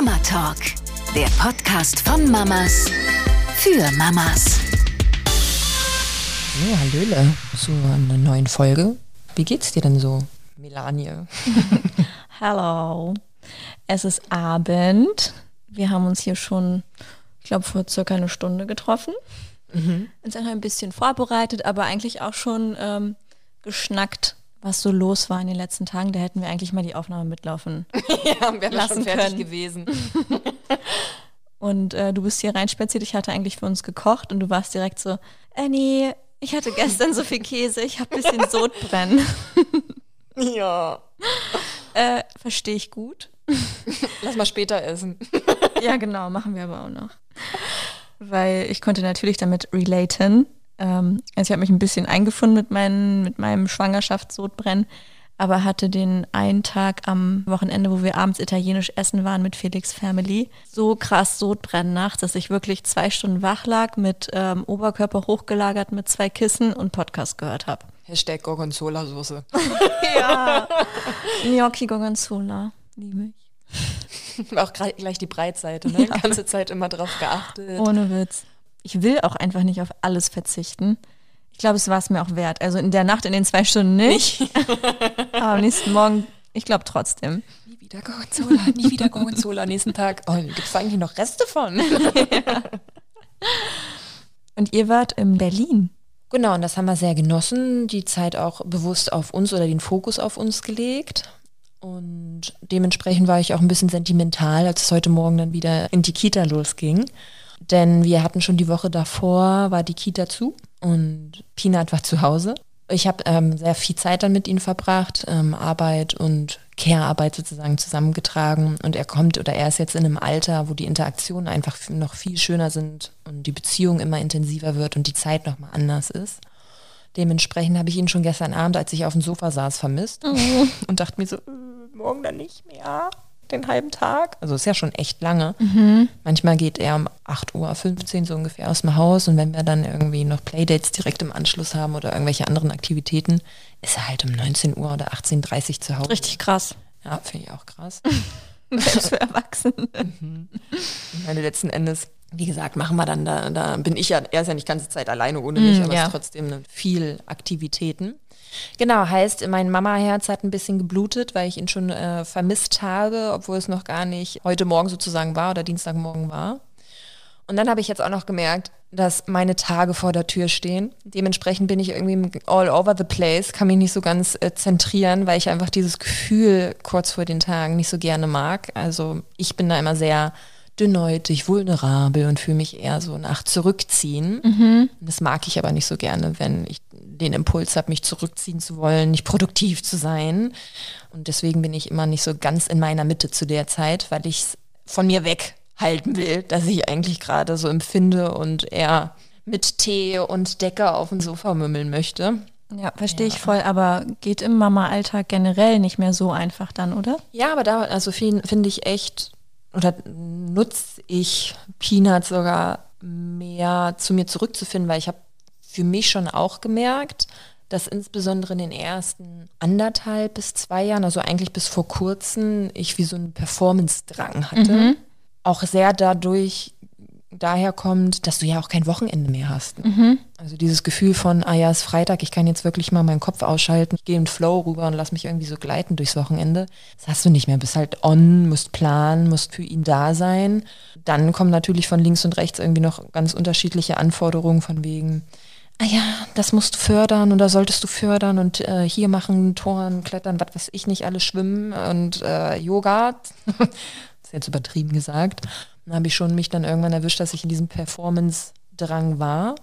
Mama Talk, der Podcast von Mamas für Mamas. So, Hallöle, zu einer neuen Folge. Wie geht's dir denn so, Melanie? Hallo. Es ist Abend. Wir haben uns hier schon, ich glaube, vor circa eine Stunde getroffen. Mhm. Uns dann ein bisschen vorbereitet, aber eigentlich auch schon ähm, geschnackt, was so los war in den letzten Tagen. Da hätten wir eigentlich mal die Aufnahme mitlaufen ja, wir lassen schon fertig können. gewesen. Und äh, du bist hier reinspaziert. Ich hatte eigentlich für uns gekocht und du warst direkt so, Annie, ich hatte gestern so viel Käse, ich habe ein bisschen Sodbrennen. ja. äh, Verstehe ich gut. Lass mal später essen. ja, genau, machen wir aber auch noch. Weil ich konnte natürlich damit relaten. Ähm, also ich habe mich ein bisschen eingefunden mit, meinen, mit meinem Schwangerschaftssodbrennen, aber hatte den einen Tag am Wochenende, wo wir abends italienisch essen waren mit Felix Family, so krass Sodbrennen nachts, dass ich wirklich zwei Stunden wach lag, mit ähm, Oberkörper hochgelagert, mit zwei Kissen und Podcast gehört habe. Hashtag Gorgonzola-Soße. ja, Gnocchi Gorgonzola, liebe ich. Auch gleich die Breitseite, ne? Die ganze Zeit immer drauf geachtet. Ohne Witz. Ich will auch einfach nicht auf alles verzichten. Ich glaube, es war es mir auch wert. Also in der Nacht, in den zwei Stunden nicht. Aber am nächsten Morgen, ich glaube trotzdem. Nie wieder Gorgonzola, nie wieder Gorgonzola. Nächsten Tag, oh, gibt es eigentlich noch Reste von? ja. Und ihr wart in Berlin. Genau, und das haben wir sehr genossen, die Zeit auch bewusst auf uns oder den Fokus auf uns gelegt. Und dementsprechend war ich auch ein bisschen sentimental, als es heute Morgen dann wieder in die Kita losging. Denn wir hatten schon die Woche davor, war die Kita zu und Peanut war zu Hause. Ich habe ähm, sehr viel Zeit dann mit ihm verbracht, ähm, Arbeit und Care-Arbeit sozusagen zusammengetragen. Und er kommt oder er ist jetzt in einem Alter, wo die Interaktionen einfach noch viel schöner sind und die Beziehung immer intensiver wird und die Zeit nochmal anders ist. Dementsprechend habe ich ihn schon gestern Abend, als ich auf dem Sofa saß, vermisst oh. und dachte mir so, äh, morgen dann nicht mehr den halben Tag. Also ist ja schon echt lange. Mhm. Manchmal geht er um 8.15 Uhr so ungefähr aus dem Haus und wenn wir dann irgendwie noch Playdates direkt im Anschluss haben oder irgendwelche anderen Aktivitäten, ist er halt um 19 Uhr oder 18.30 Uhr zu Hause. Richtig krass. Ja, finde ich auch krass. Selbst für Erwachsene. mhm. Ich meine, letzten Endes, wie gesagt, machen wir dann, da, da bin ich ja, er ist ja nicht die ganze Zeit alleine ohne mich, mm, aber ja. es ist trotzdem viel Aktivitäten. Genau, heißt, mein Mama-Herz hat ein bisschen geblutet, weil ich ihn schon äh, vermisst habe, obwohl es noch gar nicht heute Morgen sozusagen war oder Dienstagmorgen war. Und dann habe ich jetzt auch noch gemerkt, dass meine Tage vor der Tür stehen. Dementsprechend bin ich irgendwie all over the place, kann mich nicht so ganz äh, zentrieren, weil ich einfach dieses Gefühl kurz vor den Tagen nicht so gerne mag. Also ich bin da immer sehr dünnhäutig, vulnerabel und fühle mich eher so nach Zurückziehen. Mhm. Das mag ich aber nicht so gerne, wenn ich den Impuls habe, mich zurückziehen zu wollen, nicht produktiv zu sein. Und deswegen bin ich immer nicht so ganz in meiner Mitte zu der Zeit, weil ich es von mir weghalten will, dass ich eigentlich gerade so empfinde und eher mit Tee und Decke auf dem Sofa mümmeln möchte. Ja, verstehe ja. ich voll, aber geht im Mama-Alltag generell nicht mehr so einfach dann, oder? Ja, aber da, also finde ich echt, oder nutze ich Peanuts sogar mehr zu mir zurückzufinden, weil ich habe für mich schon auch gemerkt, dass insbesondere in den ersten anderthalb bis zwei Jahren, also eigentlich bis vor kurzem, ich wie so einen Performance-Drang hatte. Mhm. Auch sehr dadurch daher kommt, dass du ja auch kein Wochenende mehr hast. Mhm. Also dieses Gefühl von, ah ja, es ist Freitag, ich kann jetzt wirklich mal meinen Kopf ausschalten, ich gehe in Flow rüber und lass mich irgendwie so gleiten durchs Wochenende. Das hast du nicht mehr, bist halt on, musst planen, musst für ihn da sein. Dann kommen natürlich von links und rechts irgendwie noch ganz unterschiedliche Anforderungen von wegen, ah ja, das musst du fördern und da solltest du fördern und äh, hier machen, Toren, Klettern, was weiß ich nicht, alles schwimmen und äh, Yoga. das ist jetzt übertrieben gesagt. Dann habe ich schon mich dann irgendwann erwischt, dass ich in diesem Performance-Drang war.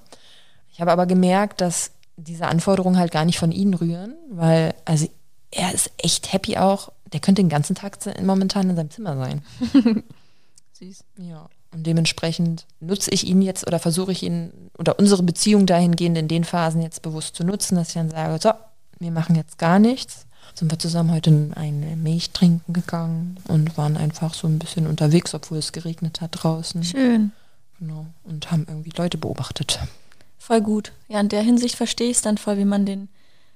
Ich habe aber gemerkt, dass diese Anforderungen halt gar nicht von ihnen rühren, weil, also er ist echt happy auch. Der könnte den ganzen Tag momentan in seinem Zimmer sein. Süß. Ja. Und dementsprechend nutze ich ihn jetzt oder versuche ich ihn oder unsere Beziehung dahingehend in den Phasen jetzt bewusst zu nutzen, dass ich dann sage, so, wir machen jetzt gar nichts. Sind wir zusammen heute eine Milch trinken gegangen und waren einfach so ein bisschen unterwegs, obwohl es geregnet hat draußen. Schön. Genau. Und haben irgendwie Leute beobachtet. Voll gut. Ja, in der Hinsicht verstehe ich es dann voll, wie man den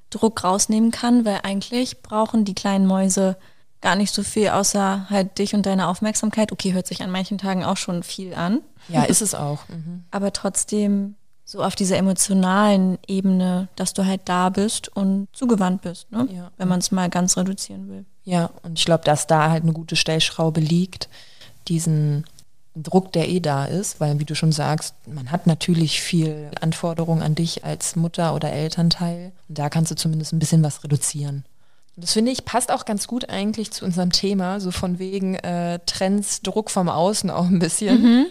Druck rausnehmen kann, weil eigentlich brauchen die kleinen Mäuse gar nicht so viel, außer halt dich und deine Aufmerksamkeit. Okay, hört sich an manchen Tagen auch schon viel an. Ja, ist es auch. Mhm. Aber trotzdem so auf dieser emotionalen Ebene, dass du halt da bist und zugewandt bist, ne? Ja. wenn man es mal ganz reduzieren will. Ja, und ich glaube, dass da halt eine gute Stellschraube liegt, diesen Druck, der eh da ist, weil wie du schon sagst, man hat natürlich viel Anforderungen an dich als Mutter oder Elternteil. Und da kannst du zumindest ein bisschen was reduzieren. Und das finde ich passt auch ganz gut eigentlich zu unserem Thema, so von wegen äh, Trends, Druck vom Außen auch ein bisschen.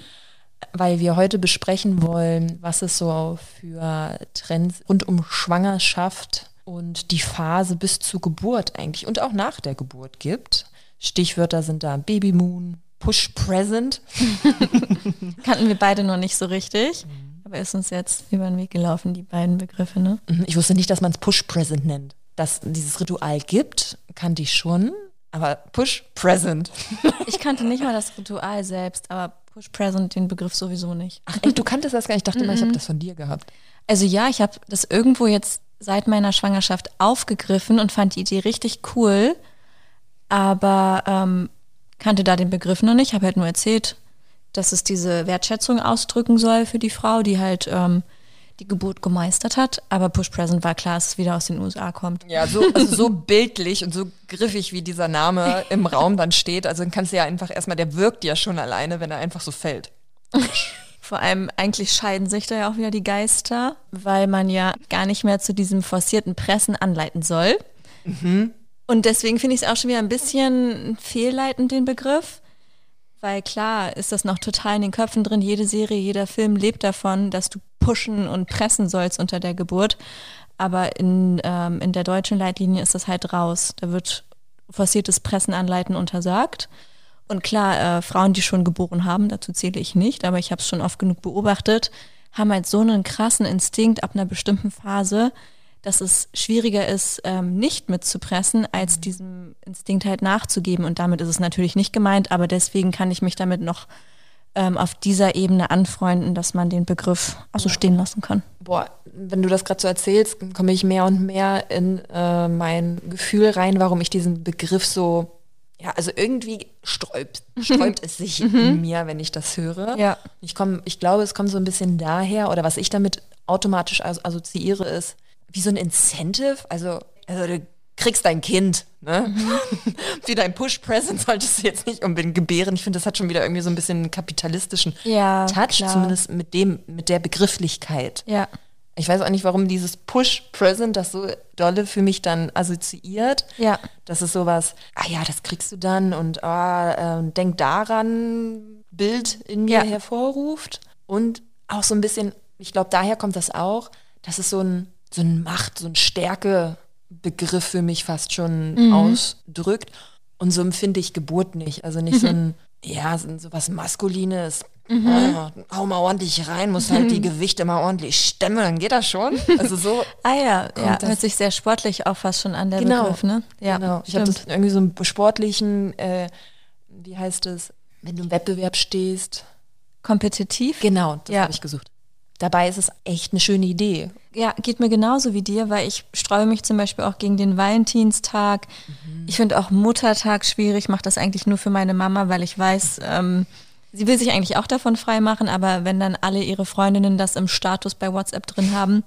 Weil wir heute besprechen wollen, was es so für Trends rund um Schwangerschaft und die Phase bis zur Geburt eigentlich und auch nach der Geburt gibt. Stichwörter sind da Babymoon, Push Present. Kannten wir beide noch nicht so richtig, aber ist uns jetzt über den Weg gelaufen, die beiden Begriffe, ne? Mhm, Ich wusste nicht, dass man es Push Present nennt. Dass dieses Ritual gibt, kannte ich schon, aber Push Present. Ich kannte nicht mal das Ritual selbst, aber Push Present den Begriff sowieso nicht. Ach echt, du kanntest das gar nicht. Ich dachte mal, ich habe das von dir gehabt. Also ja, ich habe das irgendwo jetzt seit meiner Schwangerschaft aufgegriffen und fand die Idee richtig cool, aber ähm, kannte da den Begriff noch nicht. Habe halt nur erzählt, dass es diese Wertschätzung ausdrücken soll für die Frau, die halt ähm, die Geburt gemeistert hat. Aber Push Present war klar, dass es wieder aus den USA kommt. Ja, so, also so bildlich und so griffig, wie dieser Name im Raum dann steht. Also dann kannst du ja einfach erstmal, der wirkt ja schon alleine, wenn er einfach so fällt. Vor allem eigentlich scheiden sich da ja auch wieder die Geister, weil man ja gar nicht mehr zu diesem forcierten Pressen anleiten soll. Und deswegen finde ich es auch schon wieder ein bisschen fehlleitend, den Begriff. Weil klar ist das noch total in den Köpfen drin. Jede Serie, jeder Film lebt davon, dass du pushen und pressen sollst unter der Geburt. Aber in, ähm, in der deutschen Leitlinie ist das halt raus. Da wird forciertes Pressen anleiten untersagt. Und klar, äh, Frauen, die schon geboren haben, dazu zähle ich nicht, aber ich habe es schon oft genug beobachtet, haben halt so einen krassen Instinkt ab einer bestimmten Phase, dass es schwieriger ist, ähm, nicht mitzupressen, als diesem Instinkt halt nachzugeben. Und damit ist es natürlich nicht gemeint, aber deswegen kann ich mich damit noch ähm, auf dieser Ebene anfreunden, dass man den Begriff auch so stehen lassen kann. Boah, wenn du das gerade so erzählst, komme ich mehr und mehr in äh, mein Gefühl rein, warum ich diesen Begriff so, ja, also irgendwie sträubt, sträubt es sich in mir, wenn ich das höre. Ja. Ich komme, ich glaube, es kommt so ein bisschen daher, oder was ich damit automatisch as assoziiere, ist wie so ein Incentive. Also, also du kriegst dein Kind, ne? wie dein Push-Present solltest du jetzt nicht unbedingt gebären. Ich finde, das hat schon wieder irgendwie so ein bisschen einen kapitalistischen Ja, Touch, klar. zumindest mit dem, mit der Begrifflichkeit. Ja. Ich weiß auch nicht, warum dieses Push-Present das so dolle für mich dann assoziiert. Ja. Das ist sowas, ah ja, das kriegst du dann und ah, ähm, denk daran, Bild in mir Ja. hervorruft. Und auch so ein bisschen, ich glaube, daher kommt das auch, dass es so ein, so ein Macht, so ein Stärke-Begriff für mich fast schon Mhm. ausdrückt. Und so empfinde ich Geburt nicht. Also nicht so ein, ja, so was Maskulines. Mhm. Ah, hau mal ordentlich rein, muss halt die Gewichte mal ordentlich stemmen, dann geht das schon. Also so Ah ja, ja das- hört sich sehr sportlich auch fast schon an, der Genau. Begriff, ne? Ja, genau. Ich habe das irgendwie so einen sportlichen, äh, wie heißt es, wenn du im Wettbewerb stehst. Kompetitiv? Genau, das Ja. habe ich gesucht. Dabei ist es echt eine schöne Idee. Ja, geht mir genauso wie dir, weil ich streue mich zum Beispiel auch gegen den Valentinstag. Ich finde auch Muttertag schwierig, mache das eigentlich nur für meine Mama, weil ich weiß, ähm, sie will sich eigentlich auch davon frei machen, aber wenn dann alle ihre Freundinnen das im Status bei WhatsApp drin haben,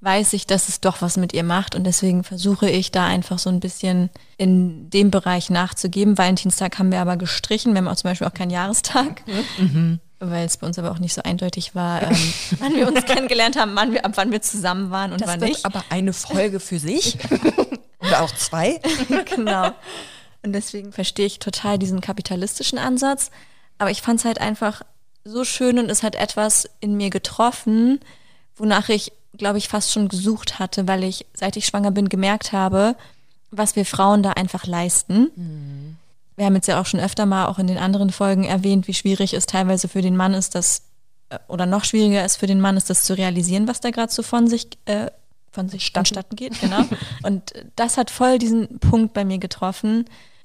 weiß ich, dass es doch was mit ihr macht und deswegen versuche ich da einfach so ein bisschen in dem Bereich nachzugeben. Valentinstag haben wir aber gestrichen, wir haben auch zum Beispiel auch keinen Jahrestag. Weil es bei uns aber auch nicht so eindeutig war, ähm, wann wir uns kennengelernt haben, wann wir, ab wann wir zusammen waren und wann nicht. aber eine Folge für sich. Oder auch zwei. genau. Und deswegen verstehe ich total diesen kapitalistischen Ansatz. Aber ich fand es halt einfach so schön und es hat etwas in mir getroffen, wonach ich, glaube ich, fast schon gesucht hatte, weil ich, seit ich schwanger bin, gemerkt habe, was wir Frauen da einfach leisten. Wir haben jetzt ja auch schon öfter mal auch in den anderen Folgen erwähnt, wie schwierig es teilweise für den Mann ist, das äh, oder noch schwieriger ist für den Mann ist, das zu realisieren, was da gerade so von sich äh, von sich vonstatten geht, genau. Und das hat voll diesen Punkt bei mir getroffen.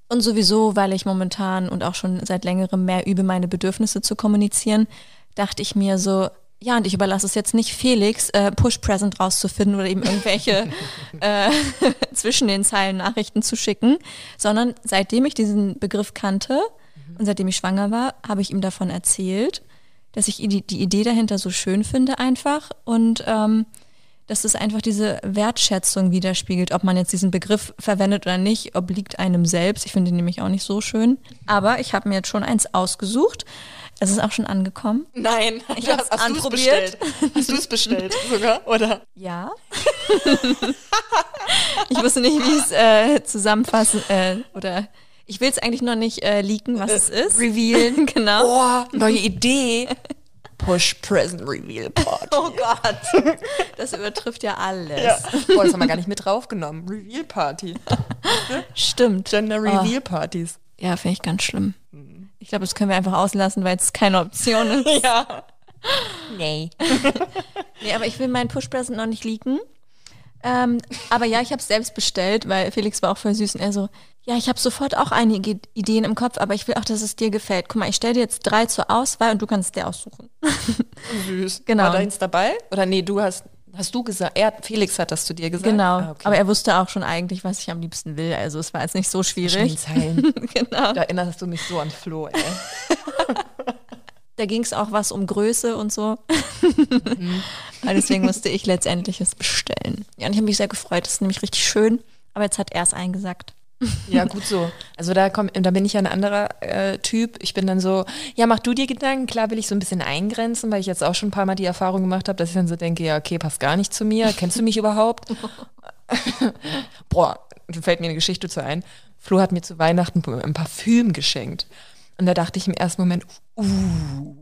Und sowieso, weil ich momentan und auch schon seit längerem mehr übe, meine Bedürfnisse zu kommunizieren, dachte ich mir so, ja, und ich überlasse es jetzt nicht Felix, äh, Push-Present rauszufinden oder eben irgendwelche äh, zwischen den Zeilen Nachrichten zu schicken, sondern seitdem ich diesen Begriff kannte und seitdem ich schwanger war, habe ich ihm davon erzählt, dass ich die, die Idee dahinter so schön finde einfach und ähm, dass es einfach diese Wertschätzung widerspiegelt, ob man jetzt diesen Begriff verwendet oder nicht, obliegt einem selbst. Ich finde ihn nämlich auch nicht so schön. Aber ich habe mir jetzt schon eins ausgesucht. Es ist auch schon angekommen. Nein, Ich hab's anprobiert. Hast du es bestellt sogar, oder? Ja. ich wusste nicht, wie ich es äh, zusammenfassen äh, oder ich will es eigentlich noch nicht äh, leaken, was es ist. revealen. genau. Oh, neue Idee. Push Present Reveal Party. Oh Gott. Das übertrifft ja alles. Ja. Boah, das haben wir gar nicht mit draufgenommen. Reveal Party. Stimmt. Gender Reveal Partys. Ja, finde ich ganz schlimm. Ich glaube, das können wir einfach auslassen, weil es keine Option ist. Ja. Nee. Nee, aber ich will meinen Push-Present noch nicht leaken. Ähm, aber ja, ich habe es selbst bestellt, weil Felix war auch voll süß und er so, ja, ich habe sofort auch einige Ideen im Kopf, aber ich will auch, dass es dir gefällt. Guck mal, ich stelle dir jetzt drei zur Auswahl und du kannst dir aussuchen. Süß. Genau. War deins dabei? Oder nee, du hast, hast du gesagt, er, Felix hat das zu dir gesagt? Genau. Ah, okay. Aber er wusste auch schon eigentlich, was ich am liebsten will. Also es war jetzt nicht so schwierig. Genau. Da erinnerst du mich so an Flo, ey. Da ging es auch was um Größe und so. Und deswegen musste ich letztendlich es bestellen. Ja, und ich habe mich sehr gefreut. Das ist nämlich richtig schön. Aber jetzt hat er es eingesagt. Ja, gut so. Also da komm, da bin ich ja ein anderer äh, Typ. Ich bin dann so, ja, mach du dir Gedanken. Klar will ich so ein bisschen eingrenzen, weil ich jetzt auch schon ein paar Mal die Erfahrung gemacht habe, dass ich dann so denke, ja, okay, passt gar nicht zu mir. Kennst du mich überhaupt? Boah, fällt mir eine Geschichte zu ein. Flo hat mir zu Weihnachten ein Parfüm geschenkt. Und da dachte ich im ersten Moment, uh,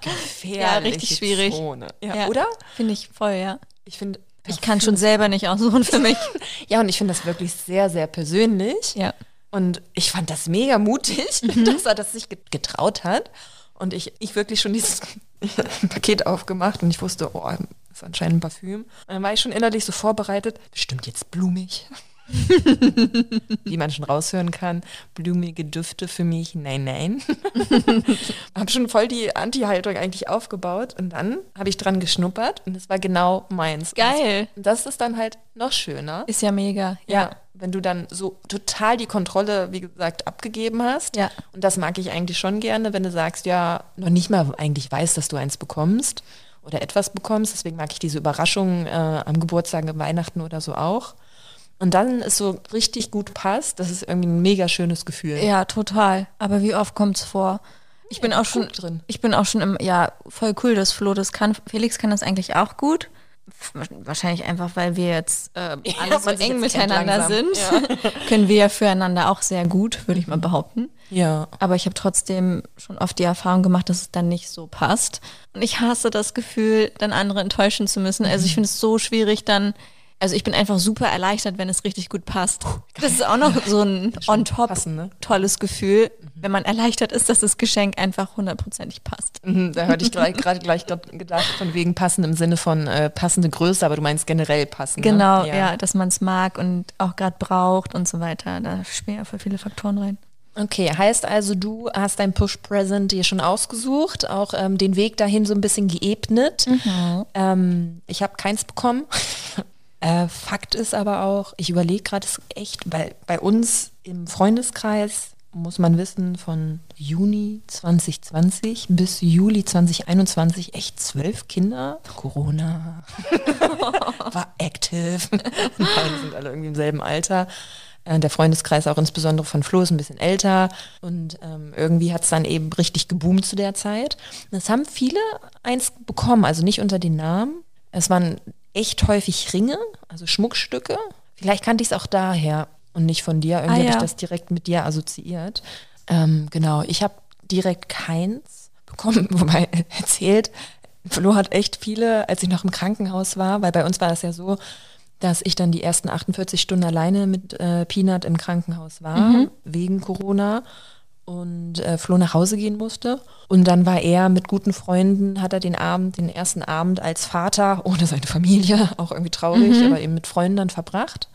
gefährliche Ja, richtig schwierig. Zone. Ja, oder? Finde ich voll, ja. Ich finde, Ich kann schon selber nicht aussuchen für mich. ja, und ich finde das wirklich sehr, sehr persönlich. Ja. Und ich fand das mega mutig, dass er das sich get- getraut hat. Und ich, ich wirklich schon dieses Paket aufgemacht und ich wusste, oh, das ist anscheinend ein Parfüm. Und dann war ich schon innerlich so vorbereitet, bestimmt jetzt blumig. Wie man schon raushören kann, blumige Düfte für mich, nein, nein. habe schon voll die Anti-Haltung eigentlich aufgebaut und dann habe ich dran geschnuppert und es war genau meins. Geil. Und das ist dann halt noch schöner. Ist ja mega. Ja, wenn du dann so total die Kontrolle, wie gesagt, abgegeben hast. Ja. Und das mag ich eigentlich schon gerne, wenn du sagst, ja, noch nicht mal eigentlich weißt, dass du eins bekommst oder etwas bekommst. Deswegen mag ich diese Überraschungen äh, am Geburtstag, am Weihnachten oder so auch. Und dann es so richtig gut passt, das ist irgendwie ein mega schönes Gefühl. Ja, total. Aber wie oft kommt's vor? Ich bin auch schon drin. Ich bin auch schon im, ja, voll cool, dass Flo das kann. Felix kann das eigentlich auch gut. Wahrscheinlich einfach, weil wir jetzt äh, alle so man sich eng miteinander sind. Können wir ja füreinander auch sehr gut, würde ich mal behaupten. Ja. Aber ich habe trotzdem schon oft die Erfahrung gemacht, dass es dann nicht so passt. Und ich hasse das Gefühl, dann andere enttäuschen zu müssen. Also ich finde es so schwierig dann. Also ich bin einfach super erleichtert, wenn es richtig gut passt. Das ist auch noch so ein on top passen, ne? tolles Gefühl, wenn man erleichtert ist, dass das Geschenk einfach hundertprozentig passt. Mhm, Da hörte ich gerade gleich gedacht, von wegen passend im Sinne von äh, passende Größe, aber du meinst generell passend. Genau, ne? ja. dass man es mag und auch gerade braucht und so weiter. Da spielen ja voll viele Faktoren rein. Okay, heißt also, du hast dein Push-Present dir schon ausgesucht, auch ähm, den Weg dahin so ein bisschen geebnet. Ähm, ich habe keins bekommen. Äh, Fakt ist aber auch, ich überlege gerade, echt, weil bei uns im Freundeskreis muss man wissen, von Juni 2020 bis Juli 2021 echt zwölf Kinder. Corona war active. Nein, sind alle irgendwie im selben Alter. Äh, Der Freundeskreis auch insbesondere von Flo ist ein bisschen älter und ähm, irgendwie hat es dann eben richtig geboomt zu der Zeit. Das haben viele eins bekommen, also nicht unter den Namen. Es waren echt häufig Ringe, also Schmuckstücke. Vielleicht kannte ich es auch daher und nicht von dir. Irgendwie Ah, habe ich ja. das direkt mit dir assoziiert. Ähm, genau, ich habe direkt keins bekommen, wobei erzählt, Flo hat echt viele, als ich noch im Krankenhaus war, weil bei uns war das ja so, dass ich dann die ersten 48 Stunden alleine mit äh, Peanut im Krankenhaus war, wegen Corona und äh, Flo nach Hause gehen musste. Und dann war er mit guten Freunden, hat er den Abend, den ersten Abend als Vater, ohne seine Familie, auch irgendwie traurig, aber eben mit Freunden dann verbracht.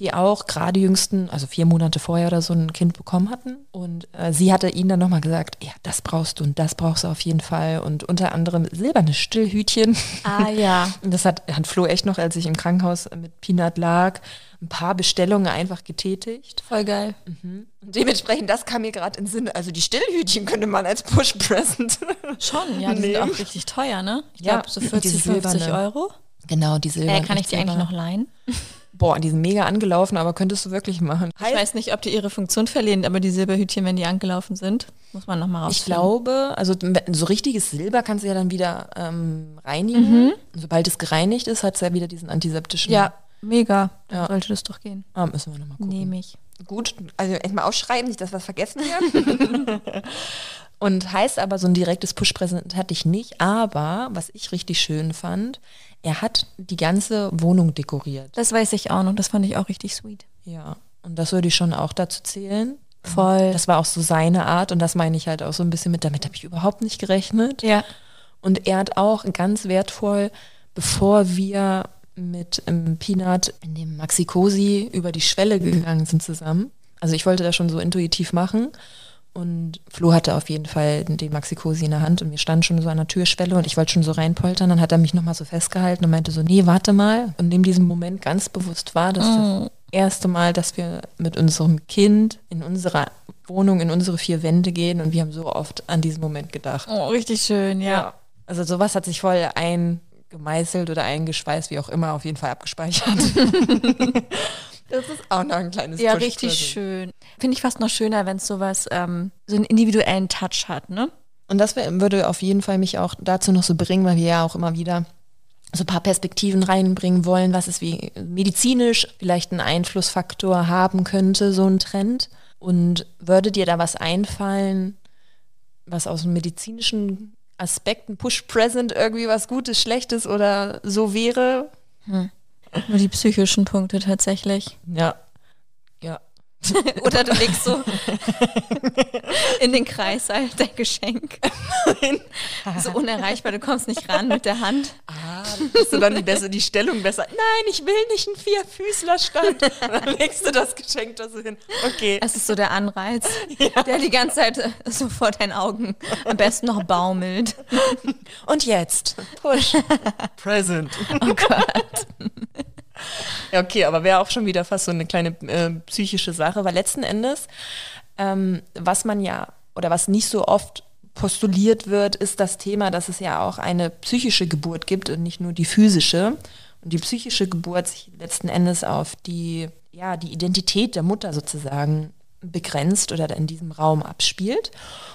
Die auch gerade jüngsten, also vier Monate vorher oder so ein Kind bekommen hatten. Und äh, sie hatte ihnen dann nochmal gesagt, ja, das brauchst du und das brauchst du auf jeden Fall. Und unter anderem silberne Stillhütchen. Ah ja. Und das hat, hat Flo echt noch, als ich im Krankenhaus mit Peanut lag, ein paar Bestellungen einfach getätigt. Voll geil. Und dementsprechend, das kam mir gerade in den Sinn. Also die Stillhütchen könnte man als Push-Present. Schon, ja, die sind Nehmen. auch richtig teuer, ne? Ich Ja, glaube so die 40, 50 silberne. Euro. genau, die Äh, silbernen. kann ich die eigentlich noch leihen? Boah, die sind mega angelaufen, aber könntest du wirklich machen. Ich weiß nicht, ob die ihre Funktion verlieren, aber die Silberhütchen, wenn die angelaufen sind, muss man nochmal raus. Ich glaube, also so richtiges Silber kannst du ja dann wieder ähm, reinigen. Und sobald es gereinigt ist, hat es ja wieder diesen antiseptischen. Ja, mega. Dann Ja. sollte das doch gehen. Ah, müssen wir nochmal gucken. Nehme ich. Gut, also erstmal ausschreiben, nicht, dass wir es vergessen werden. Und heißt aber, so ein direktes Push-Präsent hatte ich nicht. Aber, was ich richtig schön fand, er hat die ganze Wohnung dekoriert. Das weiß ich auch noch. Das fand ich auch richtig sweet. Ja, und das würde ich schon auch dazu zählen. Voll. Das war auch so seine Art und das meine ich halt auch so ein bisschen mit, damit habe ich überhaupt nicht gerechnet. ja. Und er hat auch ganz wertvoll, bevor wir mit ähm, Peanut in dem Maxi Cosi über die Schwelle gegangen sind zusammen. Also ich wollte das schon so intuitiv machen. Und Flo hatte auf jeden Fall den Maxi Cosi in der Hand und wir standen schon so an der Türschwelle und ich wollte schon so reinpoltern. Dann hat er mich nochmal so festgehalten und meinte so, nee, warte mal. Und in diesem Moment ganz bewusst war, dass das erste Mal, dass wir mit unserem Kind in unserer Wohnung, in unsere vier Wände gehen und wir haben so oft an diesen Moment gedacht. Oh, richtig schön, ja. Also sowas hat sich voll eingemeißelt oder eingeschweißt, wie auch immer, auf jeden Fall abgespeichert. das ist auch noch ein kleines Ja, richtig schön. Finde ich fast noch schöner, wenn es sowas, ähm, so einen individuellen Touch hat, ne? Und das würde auf jeden Fall mich auch dazu noch so bringen, weil wir ja auch immer wieder so ein paar Perspektiven reinbringen wollen, was es wie medizinisch vielleicht einen Einflussfaktor haben könnte, so ein Trend. Und würde dir da was einfallen, was aus dem medizinischen Aspekt, ein Push-Present, irgendwie was Gutes, Schlechtes oder so wäre? Nur die psychischen Punkte tatsächlich. Ja. Ja. Oder du legst so in den Kreis halt dein Geschenk. so unerreichbar, du kommst nicht ran mit der Hand. Ah, hast du dann die, besser, die Stellung besser? Nein, ich will nicht einen Vierfüßlerstand. Dann legst du das Geschenk da so hin. Okay. Es ist so der Anreiz, der die ganze Zeit äh, so vor deinen Augen am besten noch baumelt. Und jetzt. Push. Present. Oh Gott. Ja, okay, aber wäre auch schon wieder fast so eine kleine äh, psychische Sache, weil letzten Endes, ähm, was man ja oder was nicht so oft postuliert wird, ist das Thema, dass es ja auch eine psychische Geburt gibt und nicht nur die physische. Und die psychische Geburt sich letzten Endes auf die, ja, die Identität der Mutter sozusagen begrenzt oder in diesem Raum abspielt.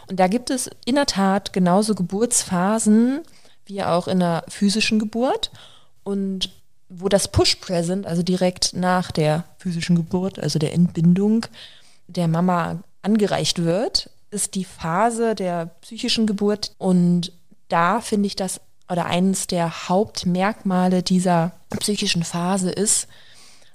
Und da gibt es in der Tat genauso Geburtsphasen wie auch in der physischen Geburt. Und wo das Push-Present, also direkt nach der physischen Geburt, also der Entbindung der Mama angereicht wird, ist die Phase der psychischen Geburt. Und da finde ich das, oder eines der Hauptmerkmale dieser psychischen Phase ist,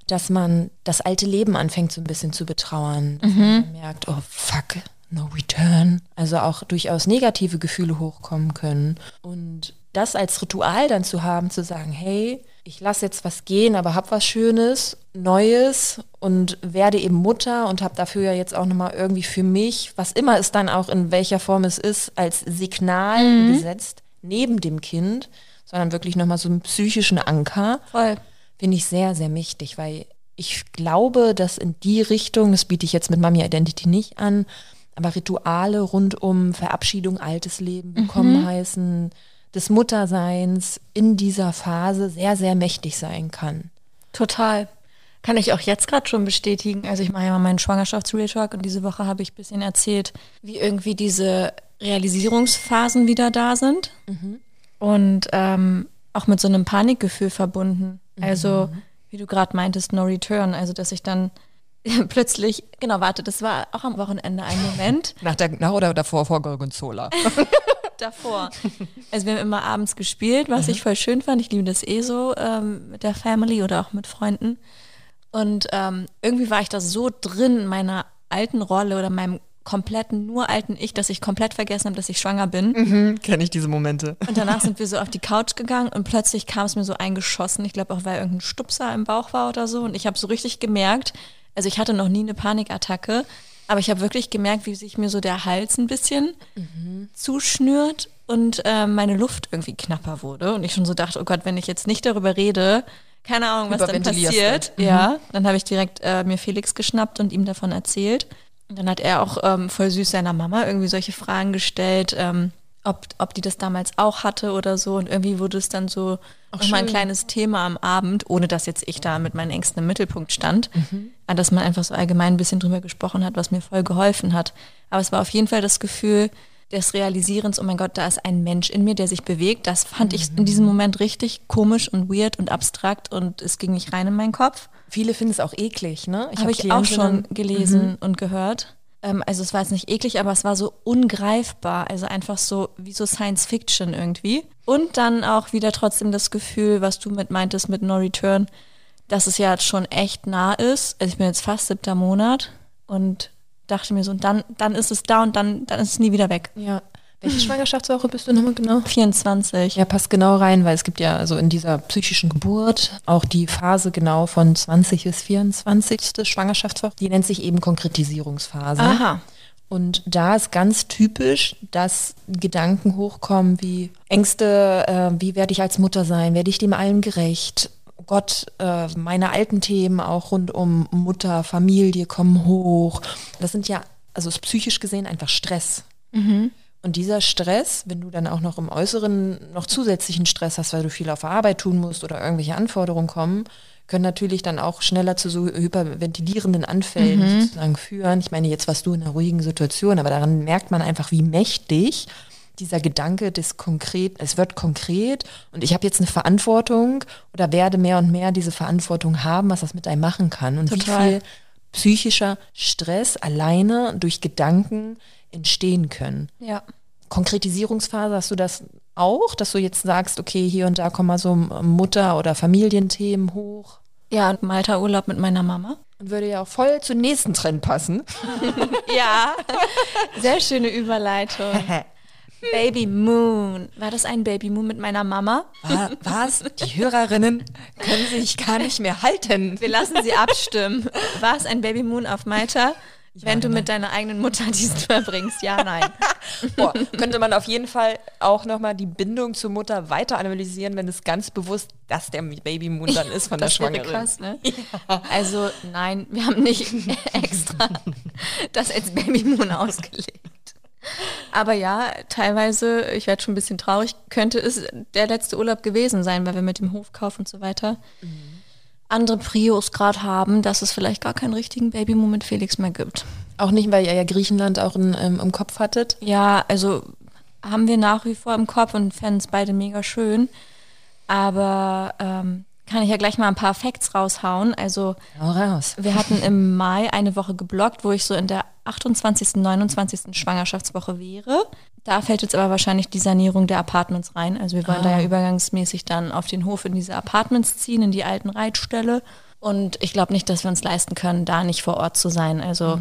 dass man das alte Leben anfängt so ein bisschen zu betrauern. Dass man merkt, oh fuck, no return. Also auch durchaus negative Gefühle hochkommen können. Und das als Ritual dann zu haben, zu sagen, hey, ich lasse jetzt was gehen, aber hab was Schönes, Neues und werde eben Mutter und habe dafür ja jetzt auch nochmal irgendwie für mich, was immer es dann auch in welcher Form es ist, als Signal gesetzt, neben dem Kind, sondern wirklich nochmal so einen psychischen Anker. Voll. finde ich sehr, sehr mächtig, weil ich glaube, dass in die Richtung, das biete ich jetzt mit Mami Identity nicht an, aber Rituale rund um Verabschiedung, altes Leben, willkommen heißen, des Mutterseins in dieser Phase sehr, sehr mächtig sein kann. Total. Kann ich auch jetzt gerade schon bestätigen. Also ich mache ja mal meinen Schwangerschafts-Real Talk und diese Woche habe ich ein bisschen erzählt, wie irgendwie diese Realisierungsphasen wieder da sind. Und ähm, auch mit so einem Panikgefühl verbunden. Also, wie du gerade meintest, no return. Also, dass ich dann plötzlich, genau, warte, das war auch am Wochenende ein Moment. Nach, der, nach oder davor vor Gorgonzola. davor. Also wir haben immer abends gespielt, was ich voll schön fand. Ich liebe das eh so ähm, mit der Family oder auch mit Freunden. Und ähm, irgendwie war ich da so drin in meiner alten Rolle oder meinem kompletten, nur alten Ich, dass ich komplett vergessen habe, dass ich schwanger bin. Mhm, Kenne ich diese Momente. Und danach sind wir so auf die Couch gegangen und plötzlich kam es mir so eingeschossen. Ich glaube auch, weil irgendein Stupser im Bauch war oder so. Und ich habe so richtig gemerkt, also ich hatte noch nie eine Panikattacke, aber ich habe wirklich gemerkt, wie sich mir so der Hals ein bisschen zuschnürt und äh, meine Luft irgendwie knapper wurde. Und ich schon so dachte, oh Gott, wenn ich jetzt nicht darüber rede, keine Ahnung, was dann passiert. Mhm. Ja, dann habe ich direkt äh, mir Felix geschnappt und ihm davon erzählt. Und dann hat er auch ähm, voll süß seiner Mama irgendwie solche Fragen gestellt, ähm, ob, ob die das damals auch hatte oder so. Und irgendwie wurde es dann so auch mal ein kleines Thema am Abend, ohne dass jetzt ich da mit meinen Ängsten im Mittelpunkt stand. Mhm. Dass man einfach so allgemein ein bisschen drüber gesprochen hat, was mir voll geholfen hat. Aber es war auf jeden Fall das Gefühl des Realisierens, oh mein Gott, da ist ein Mensch in mir, der sich bewegt. Das fand ich in diesem Moment richtig komisch und weird und abstrakt und es ging nicht rein in meinen Kopf. Viele finden es auch eklig, ne? Habe ich auch schon gelesen und gehört. Ähm, also es war jetzt nicht eklig, aber es war so ungreifbar. Also einfach so wie so Science Fiction irgendwie. Und dann auch wieder trotzdem das Gefühl, was du mit meintest mit No Return, dass es ja jetzt schon echt nah ist. Also ich bin jetzt fast siebter Monat und dachte mir so, dann, dann ist es da und dann, dann ist es nie wieder weg. Ja. Welche Schwangerschaftswoche bist du nochmal genau? 24. Ja, passt genau rein, weil es gibt ja also in dieser psychischen Geburt auch die Phase genau von 20 bis 24. Schwangerschaftswoche. Die nennt sich eben Konkretisierungsphase. Aha. Und da ist ganz typisch, dass Gedanken hochkommen wie Ängste, äh, wie werde ich als Mutter sein, werde ich dem allen gerecht? Oh Gott, äh, meine alten Themen auch rund um Mutter, Familie kommen hoch. Das sind ja, also ist psychisch gesehen einfach Stress. Und dieser Stress, wenn du dann auch noch im Äußeren noch zusätzlichen Stress hast, weil du viel auf der Arbeit tun musst oder irgendwelche Anforderungen kommen, können natürlich dann auch schneller zu so hyperventilierenden Anfällen sozusagen führen. Ich meine, jetzt warst du in einer ruhigen Situation, aber daran merkt man einfach, wie mächtig dieser Gedanke des konkret, es wird konkret und ich habe jetzt eine Verantwortung oder werde mehr und mehr diese Verantwortung haben, was das mit einem machen kann und Total. wie viel psychischer Stress alleine durch Gedanken entstehen können. Ja. Konkretisierungsphase, hast du das auch, dass du jetzt sagst, okay, hier und da kommen mal so Mutter- oder Familienthemen hoch? Ja, und Malta Urlaub mit meiner Mama. Würde ja auch voll zum nächsten Trend passen. Ja, sehr schöne Überleitung. Baby Moon. War das ein Baby Moon mit meiner Mama? Wa- Was? Die Hörerinnen können sich gar nicht mehr halten. Wir lassen sie abstimmen. War es ein Baby Moon auf Malta? Wenn du oder mit deiner eigenen Mutter diesen verbringst, ja, nein. Boah, könnte man auf jeden Fall auch nochmal die Bindung zur Mutter weiter analysieren, wenn es ganz bewusst das der Babymoon dann ist von der Schwangeren. krass, ne? Also nein, wir haben nicht extra das als Baby Moon ausgelegt. Aber ja, teilweise, ich werde schon ein bisschen traurig, könnte es der letzte Urlaub gewesen sein, weil wir mit dem Hofkauf und so weiter andere Prios gerade haben, dass es vielleicht gar keinen richtigen Baby Moon mit Felix mehr gibt. Auch nicht, weil ihr ja Griechenland auch in, ähm, im Kopf hattet. Ja, also haben wir nach wie vor im Kopf und fänden es beide mega schön. Aber ähm, kann ich ja gleich mal ein paar Facts raushauen. Also raus. wir hatten im Mai eine Woche geblockt, wo ich so in der 28., 29. Schwangerschaftswoche wäre. Da fällt jetzt aber wahrscheinlich die Sanierung der Apartments rein. Also wir wollen da ja übergangsmäßig dann auf den Hof in diese Apartments ziehen, in die alten Reitställe. Und ich glaube nicht, dass wir uns leisten können, da nicht vor Ort zu sein. Also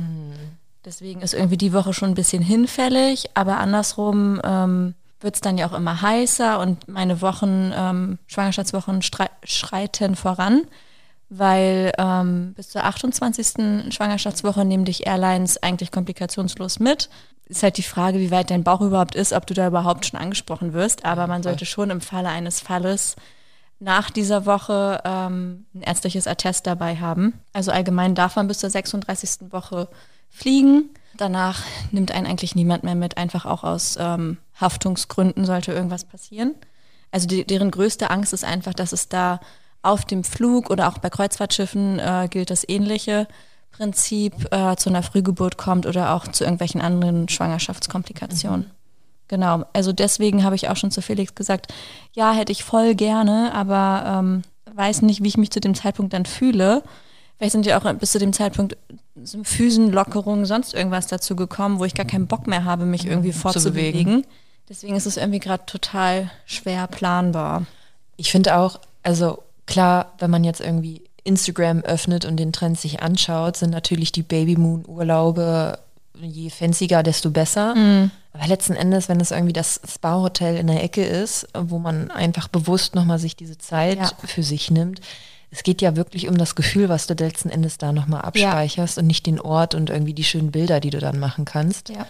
deswegen ist irgendwie die Woche schon ein bisschen hinfällig. Aber andersrum ähm, wird es dann ja auch immer heißer und meine Wochen, ähm, Schwangerschaftswochen schreiten voran weil ähm, bis zur 28. Schwangerschaftswoche nehmen dich Airlines eigentlich komplikationslos mit. Ist halt die Frage, wie weit dein Bauch überhaupt ist, ob du da überhaupt schon angesprochen wirst. Aber man sollte schon im Falle eines Falles nach dieser Woche ähm, ein ärztliches Attest dabei haben. Also allgemein darf man bis zur 36. Woche fliegen. Danach nimmt einen eigentlich niemand mehr mit, einfach auch aus ähm, Haftungsgründen sollte irgendwas passieren. Also die, deren größte Angst ist einfach, dass es da auf dem Flug oder auch bei Kreuzfahrtschiffen äh, gilt das ähnliche Prinzip, äh, zu einer Frühgeburt kommt oder auch zu irgendwelchen anderen Schwangerschaftskomplikationen. Genau, also deswegen habe ich auch schon zu Felix gesagt, ja, hätte ich voll gerne, aber ähm, weiß nicht, wie ich mich zu dem Zeitpunkt dann fühle. Vielleicht sind ja auch bis zu dem Zeitpunkt so Füßenlockerungen, sonst irgendwas dazu gekommen, wo ich gar keinen Bock mehr habe, mich irgendwie fortzubewegen. Deswegen ist es irgendwie gerade total schwer planbar. Ich finde auch, also klar, wenn man jetzt irgendwie Instagram öffnet und den Trend sich anschaut, sind natürlich die Babymoon-Urlaube je fancier, desto besser. Mhm. Aber letzten Endes, wenn es irgendwie das Spa-Hotel in der Ecke ist, wo man einfach bewusst nochmal sich diese Zeit Ja. für sich nimmt, es geht ja wirklich um das Gefühl, was du letzten Endes da nochmal abspeicherst und nicht den Ort und irgendwie die schönen Bilder, die du dann machen kannst. Ja.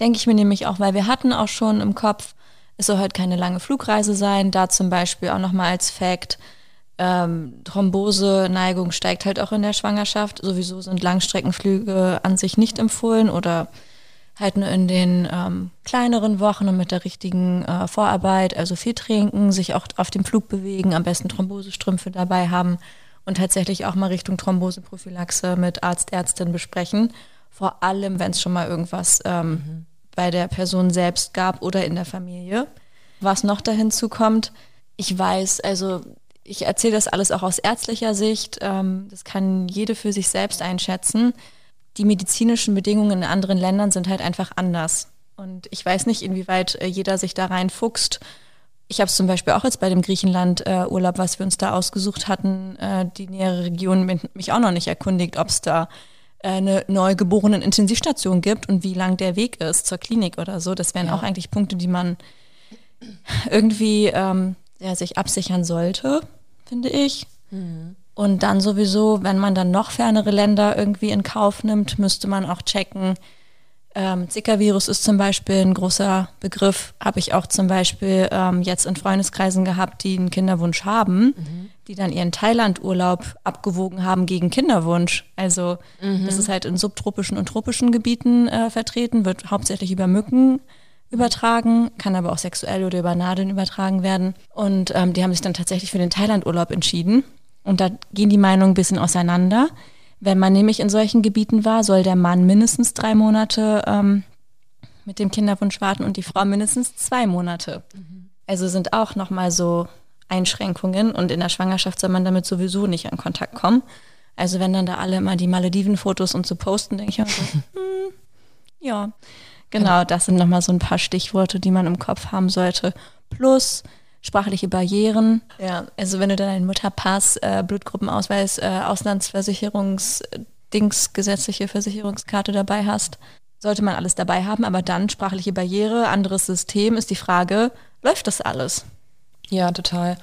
Denke ich mir nämlich auch, weil wir hatten auch schon im Kopf, es soll halt keine lange Flugreise sein. Da zum Beispiel auch nochmal als Fact, ähm, Thrombose-Neigung steigt halt auch in der Schwangerschaft. Sowieso sind Langstreckenflüge an sich nicht empfohlen oder halt nur in den ähm, kleineren Wochen und mit der richtigen äh, Vorarbeit, also viel trinken, sich auch auf dem Flug bewegen, am besten Thrombosestrümpfe dabei haben und tatsächlich auch mal Richtung Thromboseprophylaxe mit Arzt, Ärztin besprechen. Vor allem, wenn es schon mal irgendwas ähm, bei der Person selbst gab oder in der Familie. Was noch dahin zukommt, ich weiß, also ich erzähle das alles auch aus ärztlicher Sicht. Ähm, das kann jede für sich selbst einschätzen. Die medizinischen Bedingungen in anderen Ländern sind halt einfach anders. Und ich weiß nicht, inwieweit äh, jeder sich da reinfuchst. Ich habe es zum Beispiel auch jetzt bei dem Griechenland-Urlaub, was wir uns da ausgesucht hatten, äh, die nähere Region, mit- mich auch noch nicht erkundigt, ob es da äh, eine neugeborenen Intensivstation gibt und wie lang der Weg ist zur Klinik oder so. Das wären auch eigentlich Punkte, die man irgendwie ähm, ja, sich absichern sollte, finde ich. Und dann sowieso, wenn man dann noch fernere Länder irgendwie in Kauf nimmt, müsste man auch checken. Ähm, Zika-Virus ist zum Beispiel ein großer Begriff. Habe ich auch zum Beispiel ähm, jetzt in Freundeskreisen gehabt, die einen Kinderwunsch haben, die dann ihren Thailand-Urlaub abgewogen haben gegen Kinderwunsch. Also das ist halt in subtropischen und tropischen Gebieten äh, vertreten, wird hauptsächlich über Mücken übertragen, kann aber auch sexuell oder über Nadeln übertragen werden. Und ähm, die haben sich dann tatsächlich für den Thailand-Urlaub entschieden. Und da gehen die Meinungen ein bisschen auseinander. Wenn man nämlich in solchen Gebieten war, soll der Mann mindestens drei Monate ähm, mit dem Kinderwunsch warten und die Frau mindestens zwei Monate. Also sind auch nochmal so Einschränkungen und in der Schwangerschaft soll man damit sowieso nicht in Kontakt kommen. Also wenn dann da alle immer die Malediven-Fotos und so posten, denke ich auch so, hm, ja, genau, das sind nochmal so ein paar Stichworte, die man im Kopf haben sollte. Plus sprachliche Barrieren. Ja, also wenn du dann einen Mutterpass, äh, Blutgruppenausweis, äh, Auslandsversicherungs-Dings, gesetzliche Versicherungskarte dabei hast, sollte man alles dabei haben, aber dann sprachliche Barriere, anderes System, ist die Frage, läuft das alles? Ja, total.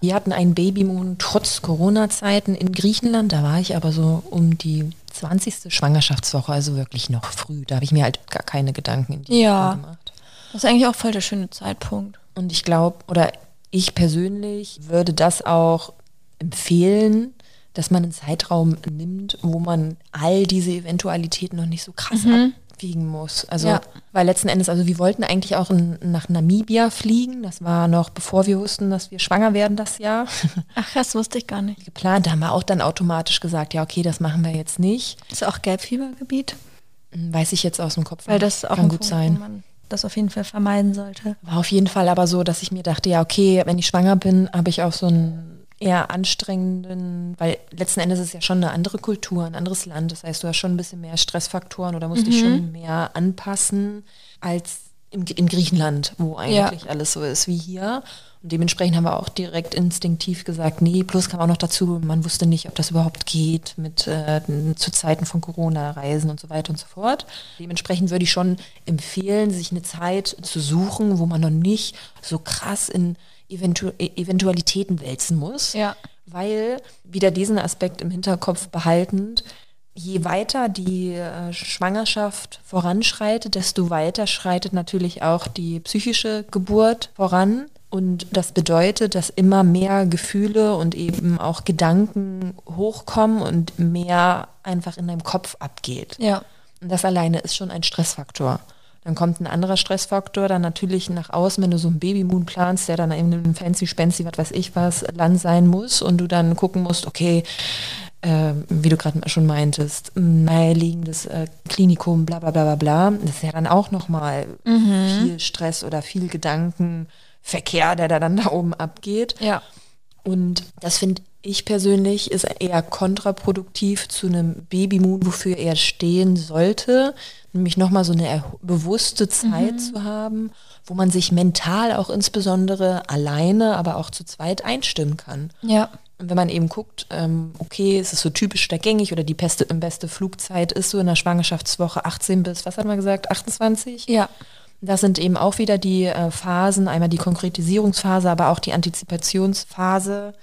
Wir hatten einen Babymoon trotz Corona-Zeiten in Griechenland. Da war ich aber so um die 20. Schwangerschaftswoche, also wirklich noch früh. Da habe ich mir halt gar keine Gedanken in die Ja. Gemacht. Das ist eigentlich auch voll der schöne Zeitpunkt. Und ich glaube, oder ich persönlich würde das auch empfehlen, dass man einen Zeitraum nimmt, wo man all diese Eventualitäten noch nicht so krass abwiegen muss. Also, Ja. weil letzten Endes, also wir wollten eigentlich auch in, nach Namibia fliegen. Das war noch bevor wir wussten, dass wir schwanger werden das Jahr. Ach, das wusste ich gar nicht. Geplant, da haben wir auch dann automatisch gesagt, ja, okay, das machen wir jetzt nicht. Ist auch Gelbfiebergebiet? Hm, Weiß ich jetzt aus dem Kopf. Weil das auch kann ein gut sein. Das auf jeden Fall vermeiden sollte. War auf jeden Fall aber so, dass ich mir dachte, ja, okay, wenn ich schwanger bin, habe ich auch so einen eher anstrengenden, weil letzten Endes ist es ja schon eine andere Kultur, ein anderes Land. Das heißt, du hast schon ein bisschen mehr Stressfaktoren oder musst dich schon mehr anpassen als im, in Griechenland, wo eigentlich alles so ist wie hier. Und dementsprechend haben wir auch direkt instinktiv gesagt, nee, plus kam auch noch dazu, man wusste nicht, ob das überhaupt geht mit äh, zu Zeiten von Corona, Reisen und so weiter und so fort. Dementsprechend würde ich schon empfehlen, sich eine Zeit zu suchen, wo man noch nicht so krass in Eventu Eventualitäten wälzen muss. Ja. Weil, wieder diesen Aspekt im Hinterkopf behaltend, je weiter die äh, Schwangerschaft voranschreitet, desto weiter schreitet natürlich auch die psychische Geburt voran. Und das bedeutet, dass immer mehr Gefühle und eben auch Gedanken hochkommen und mehr einfach in deinem Kopf abgeht. Ja. Und das alleine ist schon ein Stressfaktor. Dann kommt ein anderer Stressfaktor, dann natürlich nach außen, wenn du so einen Babymoon planst, der dann eben ein fancy, spency, was weiß ich was, Land sein muss und du dann gucken musst, okay, äh, wie du gerade schon meintest, ein naheliegendes äh, Klinikum, bla bla bla bla bla. Das ist ja dann auch nochmal viel Stress oder viel Gedankenverkehr, der da dann da oben abgeht. Ja. Und das finde ich persönlich ist eher kontraproduktiv zu einem Babymoon, wofür er stehen sollte. Nämlich nochmal so eine bewusste Zeit zu haben, wo man sich mental auch insbesondere alleine, aber auch zu zweit einstimmen kann. Ja. Und wenn man eben guckt, ähm, okay, ist es so typisch oder gängig oder die beste, beste Flugzeit ist so in der Schwangerschaftswoche 18 bis, was hat man gesagt, 28? Ja. Das sind eben auch wieder die äh, Phasen, einmal die Konkretisierungsphase, aber auch die Antizipationsphase,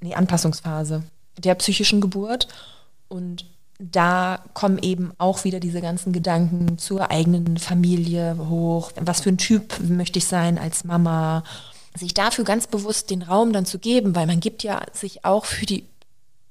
die Anpassungsphase der psychischen Geburt. Und da kommen eben auch wieder diese ganzen Gedanken zur eigenen Familie hoch. Was für ein Typ möchte ich sein als Mama? Sich dafür ganz bewusst den Raum dann zu geben, weil man gibt ja sich auch für die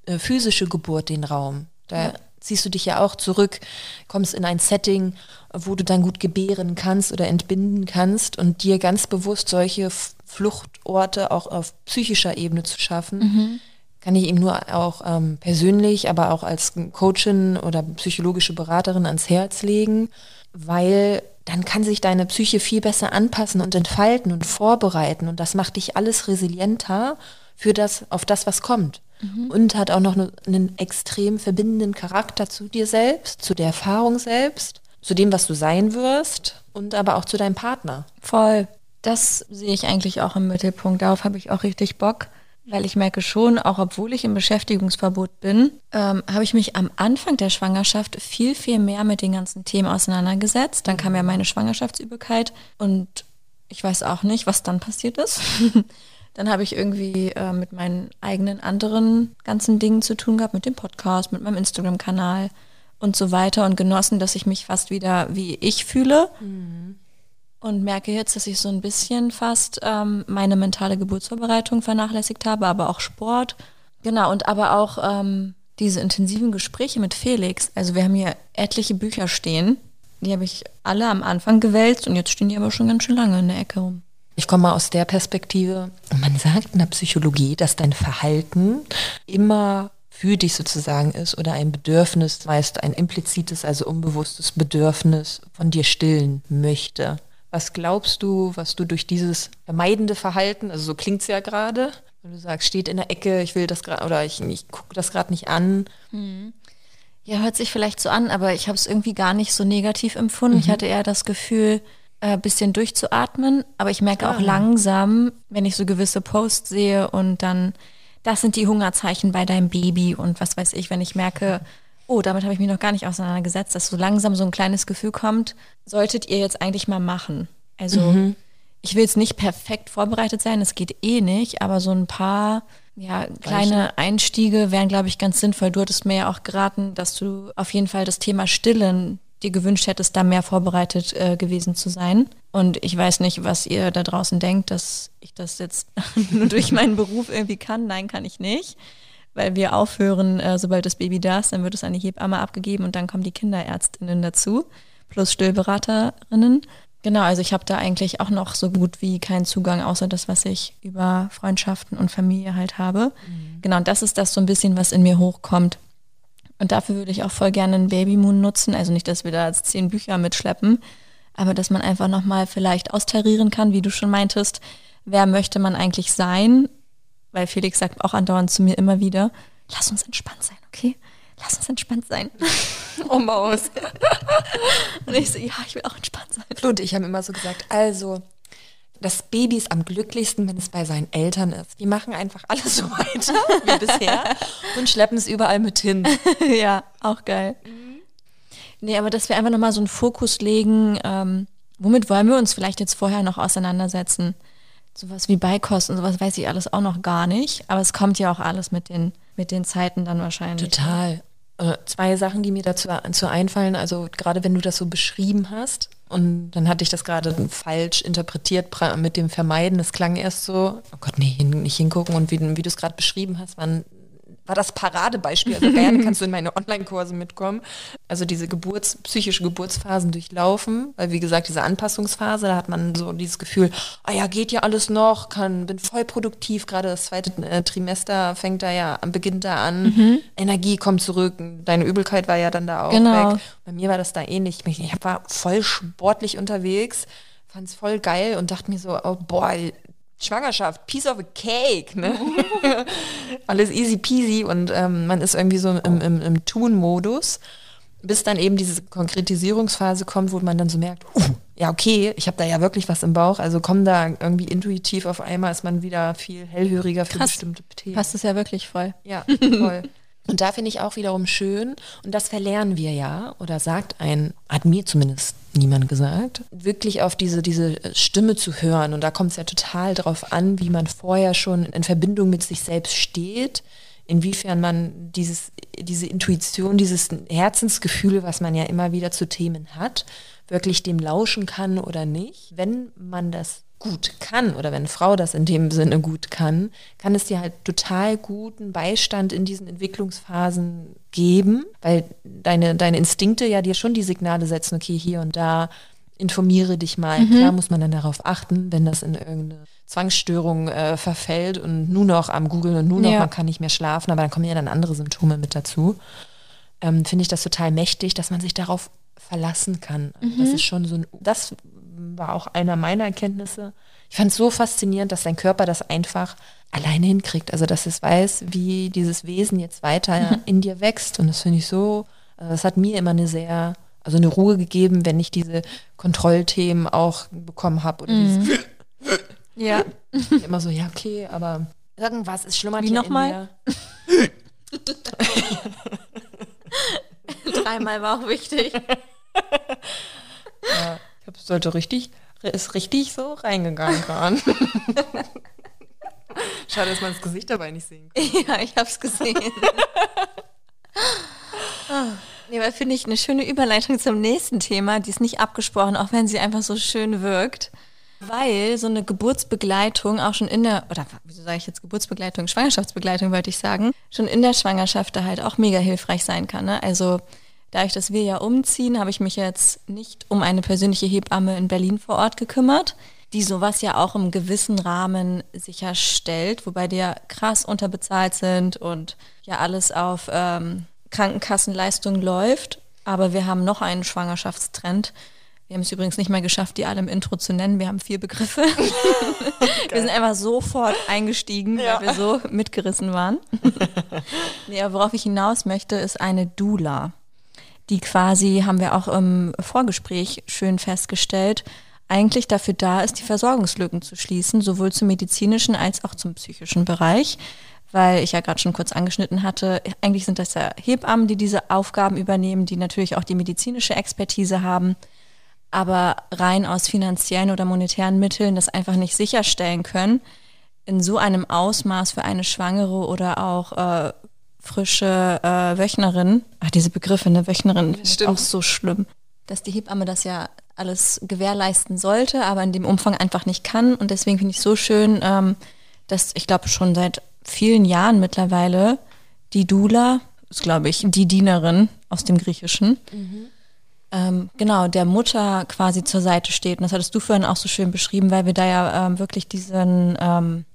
äh, physische Geburt den Raum. Da ja. Ziehst du dich ja auch zurück, kommst in ein Setting, wo du dann gut gebären kannst oder entbinden kannst und dir ganz bewusst solche Fluchtorte auch auf psychischer Ebene zu schaffen. Mhm kann ich ihm nur auch ähm, persönlich, aber auch als Coachin oder psychologische Beraterin ans Herz legen, weil dann kann sich deine Psyche viel besser anpassen und entfalten und vorbereiten und das macht dich alles resilienter für das, auf das, was kommt. Mhm. Und hat auch noch ne, einen extrem verbindenden Charakter zu dir selbst, zu der Erfahrung selbst, zu dem, was du sein wirst und aber auch zu deinem Partner. Voll. Das sehe ich eigentlich auch im Mittelpunkt. Darauf habe ich auch richtig Bock. Weil ich merke schon, auch obwohl ich im Beschäftigungsverbot bin, ähm, habe ich mich am Anfang der Schwangerschaft viel, viel mehr mit den ganzen Themen auseinandergesetzt. Dann kam ja meine Schwangerschaftsübelkeit und ich weiß auch nicht, was dann passiert ist. dann habe ich irgendwie äh, mit meinen eigenen anderen ganzen Dingen zu tun gehabt, mit dem Podcast, mit meinem Instagram-Kanal und so weiter und genossen, dass ich mich fast wieder wie ich fühle. Mhm und merke jetzt, dass ich so ein bisschen fast ähm, meine mentale Geburtsvorbereitung vernachlässigt habe, aber auch Sport. Genau, und aber auch ähm, diese intensiven Gespräche mit Felix. Also wir haben hier etliche Bücher stehen. Die habe ich alle am Anfang gewälzt und jetzt stehen die aber schon ganz schön lange in der Ecke rum. Ich komme mal aus der Perspektive, man sagt in der Psychologie, dass dein Verhalten immer für dich sozusagen ist oder ein Bedürfnis, meist ein implizites, also unbewusstes Bedürfnis von dir stillen möchte. Was glaubst du, was du durch dieses vermeidende Verhalten, also so klingt es ja gerade, wenn du sagst, steht in der Ecke, ich will das gerade oder ich, ich gucke das gerade nicht an. Hm. Ja, hört sich vielleicht so an, aber ich habe es irgendwie gar nicht so negativ empfunden. Mhm. Ich hatte eher das Gefühl, äh, bisschen durchzuatmen, aber ich merke ah. auch langsam, wenn ich so gewisse Posts sehe und dann, das sind die Hungerzeichen bei deinem Baby und was weiß ich, wenn ich merke, oh, damit habe ich mich noch gar nicht auseinandergesetzt, dass so langsam so ein kleines Gefühl kommt, solltet ihr jetzt eigentlich mal machen. Also mhm. ich will jetzt nicht perfekt vorbereitet sein, das geht eh nicht, aber so ein paar ja, kleine Einstiege wären, glaube ich, ganz sinnvoll. Du hattest mir ja auch geraten, dass du auf jeden Fall das Thema Stillen dir gewünscht hättest, da mehr vorbereitet äh, gewesen zu sein. Und ich weiß nicht, was ihr da draußen denkt, dass ich das jetzt nur durch meinen Beruf irgendwie kann. Nein, kann ich nicht weil wir aufhören, äh, sobald das Baby da ist, dann wird es an die Hebamme abgegeben und dann kommen die Kinderärztinnen dazu, plus Stillberaterinnen. Genau, also ich habe da eigentlich auch noch so gut wie keinen Zugang, außer das, was ich über Freundschaften und Familie halt habe. Mhm. Genau, und das ist das so ein bisschen, was in mir hochkommt. Und dafür würde ich auch voll gerne einen Babymoon nutzen. Also nicht, dass wir da jetzt zehn Bücher mitschleppen, aber dass man einfach nochmal vielleicht austarieren kann, wie du schon meintest. Wer möchte man eigentlich sein? weil Felix sagt auch andauernd zu mir immer wieder, lass uns entspannt sein, okay? Lass uns entspannt sein. oh Maus. Und ich so, ja, ich will auch entspannt sein. Und ich habe immer so gesagt, also, das Baby ist am glücklichsten, wenn es bei seinen Eltern ist. Die machen einfach alles so weiter wie bisher und schleppen es überall mit hin. ja, auch geil. Mhm. Nee, aber dass wir einfach nochmal so einen Fokus legen, ähm, womit wollen wir uns vielleicht jetzt vorher noch auseinandersetzen? sowas wie Beikost und sowas weiß ich alles auch noch gar nicht. Aber es kommt ja auch alles mit den, mit den Zeiten dann wahrscheinlich. Total. Äh, zwei Sachen, die mir dazu, dazu einfallen. Also gerade wenn du das so beschrieben hast und dann hatte ich das gerade falsch interpretiert mit dem Vermeiden. Es klang erst so, oh Gott, nee, nicht hingucken. Und wie, wie du es gerade beschrieben hast, waren war das Paradebeispiel. Also gerne kannst du in meine Online-Kurse mitkommen. Also diese Geburts-, psychische Geburtsphasen durchlaufen, weil wie gesagt, diese Anpassungsphase, da hat man so dieses Gefühl, ah ja, geht ja alles noch, kann, bin voll produktiv, gerade das zweite äh, Trimester fängt da ja, beginnt da an, mhm. Energie kommt zurück, deine Übelkeit war ja dann da auch genau. weg. Bei mir war das da ähnlich. Ich, ich war voll sportlich unterwegs, fand es voll geil und dachte mir so, oh boah, Schwangerschaft, piece of a cake, ne? Alles easy peasy und ähm, man ist irgendwie so im, im, im Tun-Modus, bis dann eben diese Konkretisierungsphase kommt, wo man dann so merkt, uh, ja, okay, ich habe da ja wirklich was im Bauch, also komm da irgendwie intuitiv auf einmal ist man wieder viel hellhöriger für Krass. bestimmte Themen. Passt es ja wirklich voll. Ja, voll. Und da finde ich auch wiederum schön, und das verlernen wir ja, oder sagt ein, hat mir zumindest niemand gesagt, wirklich auf diese, diese Stimme zu hören. Und da kommt es ja total drauf an, wie man vorher schon in Verbindung mit sich selbst steht, inwiefern man dieses, diese Intuition, dieses Herzensgefühl, was man ja immer wieder zu Themen hat, wirklich dem lauschen kann oder nicht. Wenn man das gut kann oder wenn eine Frau das in dem Sinne gut kann, kann es dir halt total guten Beistand in diesen Entwicklungsphasen geben, weil deine, deine Instinkte ja dir schon die Signale setzen, okay, hier und da informiere dich mal. Mhm. Klar muss man dann darauf achten, wenn das in irgendeine Zwangsstörung äh, verfällt und nur noch am Googeln und nur noch, Ja. man kann nicht mehr schlafen, aber dann kommen ja dann andere Symptome mit dazu. Ähm, Finde ich das total mächtig, dass man sich darauf verlassen kann. Also Das ist schon so ein, das war auch einer meiner Erkenntnisse. Ich fand es so faszinierend, dass dein Körper das einfach alleine hinkriegt. Also dass es weiß, wie dieses Wesen jetzt weiter in dir wächst. Und das finde ich so, also das hat mir immer eine sehr, also eine Ruhe gegeben, wenn ich diese Kontrollthemen auch bekommen habe. Oder dieses Ja. immer so, ja, okay, aber irgendwas ist schlummert Wie nochmal? Dreimal war auch wichtig. Ja, ich habe sollte richtig, ist richtig so reingegangen gerade. Schade, dass man das Gesicht dabei nicht sehen kann. Ja, ich hab's gesehen. Ah, nee, aber finde ich eine schöne Überleitung zum nächsten Thema. Die ist nicht abgesprochen, auch wenn sie einfach so schön wirkt. Weil so eine Geburtsbegleitung auch schon in der, oder wieso sage ich jetzt Geburtsbegleitung, Schwangerschaftsbegleitung wollte ich sagen, schon in der Schwangerschaft da halt auch mega hilfreich sein kann. Ne? Also dadurch, dass wir ja umziehen, habe ich mich jetzt nicht um eine persönliche Hebamme in Berlin vor Ort gekümmert, die sowas ja auch im gewissen Rahmen sicherstellt, wobei die ja krass unterbezahlt sind und ja alles auf ähm, Krankenkassenleistung läuft. Aber wir haben noch einen Schwangerschaftstrend. Wir haben es übrigens nicht mehr geschafft, die alle im Intro zu nennen. Wir haben vier Begriffe. wir sind einfach sofort eingestiegen, weil wir so mitgerissen waren. aber worauf ich hinaus möchte, ist eine Doula die quasi, haben wir auch im Vorgespräch schön festgestellt, eigentlich dafür da ist, die Versorgungslücken zu schließen, sowohl zum medizinischen als auch zum psychischen Bereich. Weil ich ja gerade schon kurz angeschnitten hatte, eigentlich sind das ja Hebammen, die diese Aufgaben übernehmen, die natürlich auch die medizinische Expertise haben, aber rein aus finanziellen oder monetären Mitteln das einfach nicht sicherstellen können, in so einem Ausmaß für eine Schwangere oder auch äh, frische äh, Wöchnerin, ach diese Begriffe, eine Wöchnerin, ist auch so schlimm, dass die Hebamme das ja alles gewährleisten sollte, aber in dem Umfang einfach nicht kann. Und deswegen finde ich so schön, ähm, dass ich glaube schon seit vielen Jahren mittlerweile die Doula, ist glaube ich die Dienerin aus dem Griechischen, ähm, genau, der Mutter quasi zur Seite steht. Und das hattest du vorhin auch so schön beschrieben, weil wir da ja ähm, wirklich diesen ähm,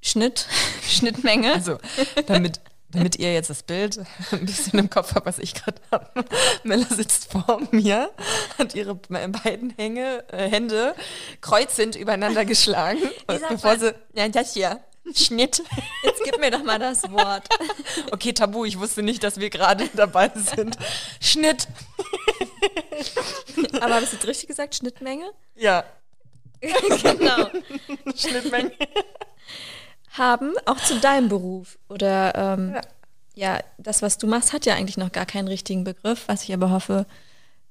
Schnitt, Schnittmenge. Also, damit, damit ihr jetzt das Bild ein bisschen im Kopf habt, was ich gerade habe. Mella sitzt vor mir, hat ihre beiden Hänge, äh, Hände kreuzend übereinander geschlagen. Bevor sie, ja, das hier, Schnitt. Jetzt gib mir doch mal das Wort. Okay, Tabu, ich wusste nicht, dass wir gerade dabei sind. Schnitt. Aber hast du jetzt richtig gesagt, Schnittmenge? Ja, genau. Schnittmenge. Haben, auch zu deinem Beruf. Oder ähm, ja. das, was du machst, hat ja eigentlich noch gar keinen richtigen Begriff, was ich aber hoffe,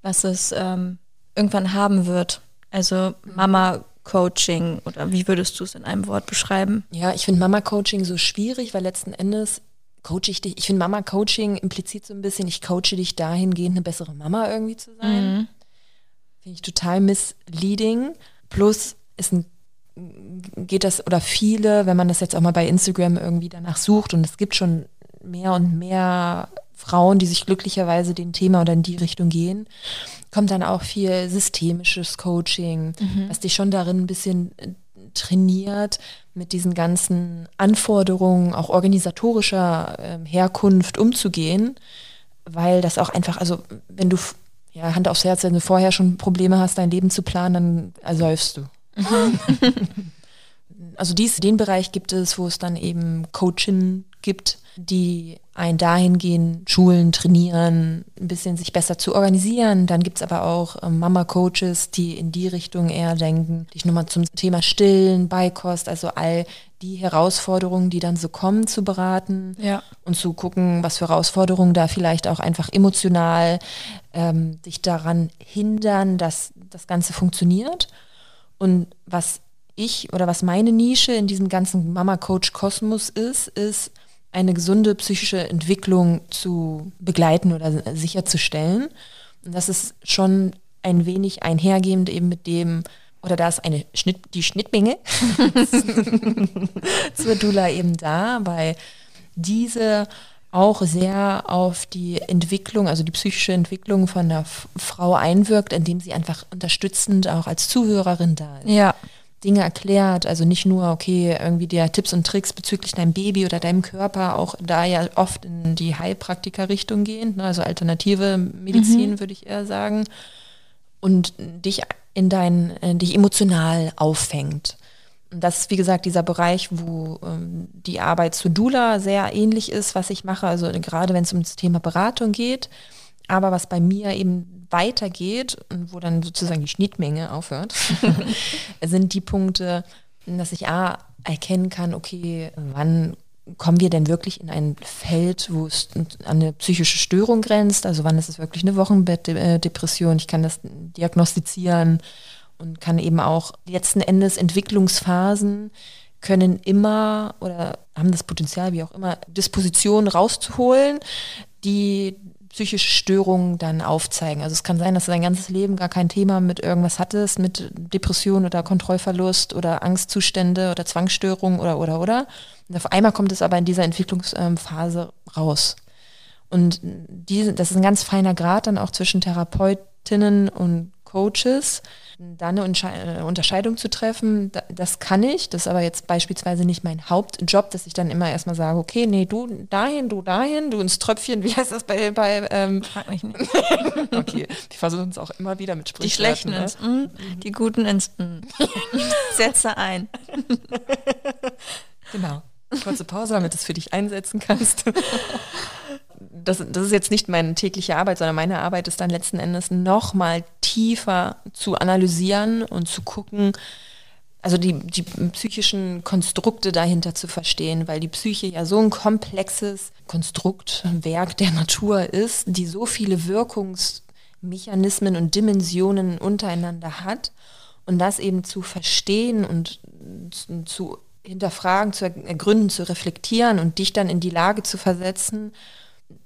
was es ähm, irgendwann haben wird. Also Mama-Coaching oder wie würdest du es in einem Wort beschreiben? Ja, ich finde Mama-Coaching so schwierig, weil letzten Endes coache ich dich. Ich finde Mama-Coaching impliziert so ein bisschen, ich coache dich dahingehend, eine bessere Mama irgendwie zu sein. Finde ich total misleading. Plus ist ein, geht das, oder viele, wenn man das jetzt auch mal bei Instagram irgendwie danach sucht, und es gibt schon mehr und mehr Frauen, die sich glücklicherweise dem Thema oder in die Richtung gehen, kommt dann auch viel systemisches Coaching, was dich schon darin ein bisschen äh, trainiert, mit diesen ganzen Anforderungen auch organisatorischer ähm, Herkunft umzugehen, weil das auch einfach, also wenn du, ja, Hand aufs Herz, wenn du vorher schon Probleme hast, dein Leben zu planen, dann ersäufst du. also dies, den Bereich gibt es, wo es dann eben Coaching gibt, die ein dahingehend schulen, trainieren, ein bisschen sich besser zu organisieren. Dann gibt es aber auch äh, Mama-Coaches, die in die Richtung eher denken, dich nochmal zum Thema Stillen, Beikost, also all die Herausforderungen, die dann so kommen, zu beraten Ja. und zu gucken, was für Herausforderungen da vielleicht auch einfach emotional ähm, dich daran hindern, dass das Ganze funktioniert. Und was ich oder was meine Nische in diesem ganzen Mama-Coach-Kosmos ist, ist eine gesunde psychische Entwicklung zu begleiten oder sicherzustellen. Und das ist schon ein wenig einhergehend eben mit dem, oder da ist eine Schnitt, die Schnittmenge zur Dula eben da, weil diese auch sehr auf die Entwicklung, also die psychische Entwicklung von der Frau einwirkt, indem sie einfach unterstützend auch als Zuhörerin da ist. Ja. Dinge erklärt, also nicht nur, okay, irgendwie der Tipps und Tricks bezüglich deinem Baby oder deinem Körper, auch da ja oft in die Heilpraktiker-Richtung gehend, ne, also alternative Medizin, würde ich eher sagen, und dich in dein, äh, dich emotional auffängt. Das ist, wie gesagt, dieser Bereich, wo ähm, die Arbeit zu Dula sehr ähnlich ist, was ich mache, also gerade wenn es um das Thema Beratung geht, aber was bei mir eben weitergeht und wo dann sozusagen die Schnittmenge aufhört, sind die Punkte, dass ich A, erkennen kann, okay, wann kommen wir denn wirklich in ein Feld, wo es an eine psychische Störung grenzt? Also wann ist es wirklich eine Wochenbettdepression? Ich kann das diagnostizieren und kann eben auch letzten Endes Entwicklungsphasen können immer oder haben das Potenzial, wie auch immer, Dispositionen rauszuholen, die psychische Störungen dann aufzeigen. Also es kann sein, dass du dein ganzes Leben gar kein Thema mit irgendwas hattest, mit Depression oder Kontrollverlust oder Angstzustände oder Zwangsstörungen oder oder oder. Und auf einmal kommt es aber in dieser Entwicklungsphase raus. Und diese, das ist ein ganz feiner Grad dann auch zwischen Therapeutinnen und Coaches, da eine äh, Unterscheidung zu treffen, da- das kann ich. Das ist aber jetzt beispielsweise nicht mein Hauptjob, dass ich dann immer erstmal sage, okay, nee, du dahin, du dahin, du ins Tröpfchen, wie heißt das bei, bei ähm, Frag mich nicht. okay, die versuchen es auch immer wieder mit Die Sprichwörtern. schlechten ne? ins mm, die guten ins mm. Setze ein. Genau. Kurze Pause, damit du es für dich einsetzen kannst. Das, das ist jetzt nicht meine tägliche Arbeit, sondern meine Arbeit ist dann letzten Endes nochmal tiefer zu analysieren und zu gucken, also die, die psychischen Konstrukte dahinter zu verstehen, weil die Psyche ja so ein komplexes Konstrukt, Werk der Natur ist, die so viele Wirkungsmechanismen und Dimensionen untereinander hat. Und das eben zu verstehen und zu- zu hinterfragen, zu ergründen, zu reflektieren und dich dann in die Lage zu versetzen,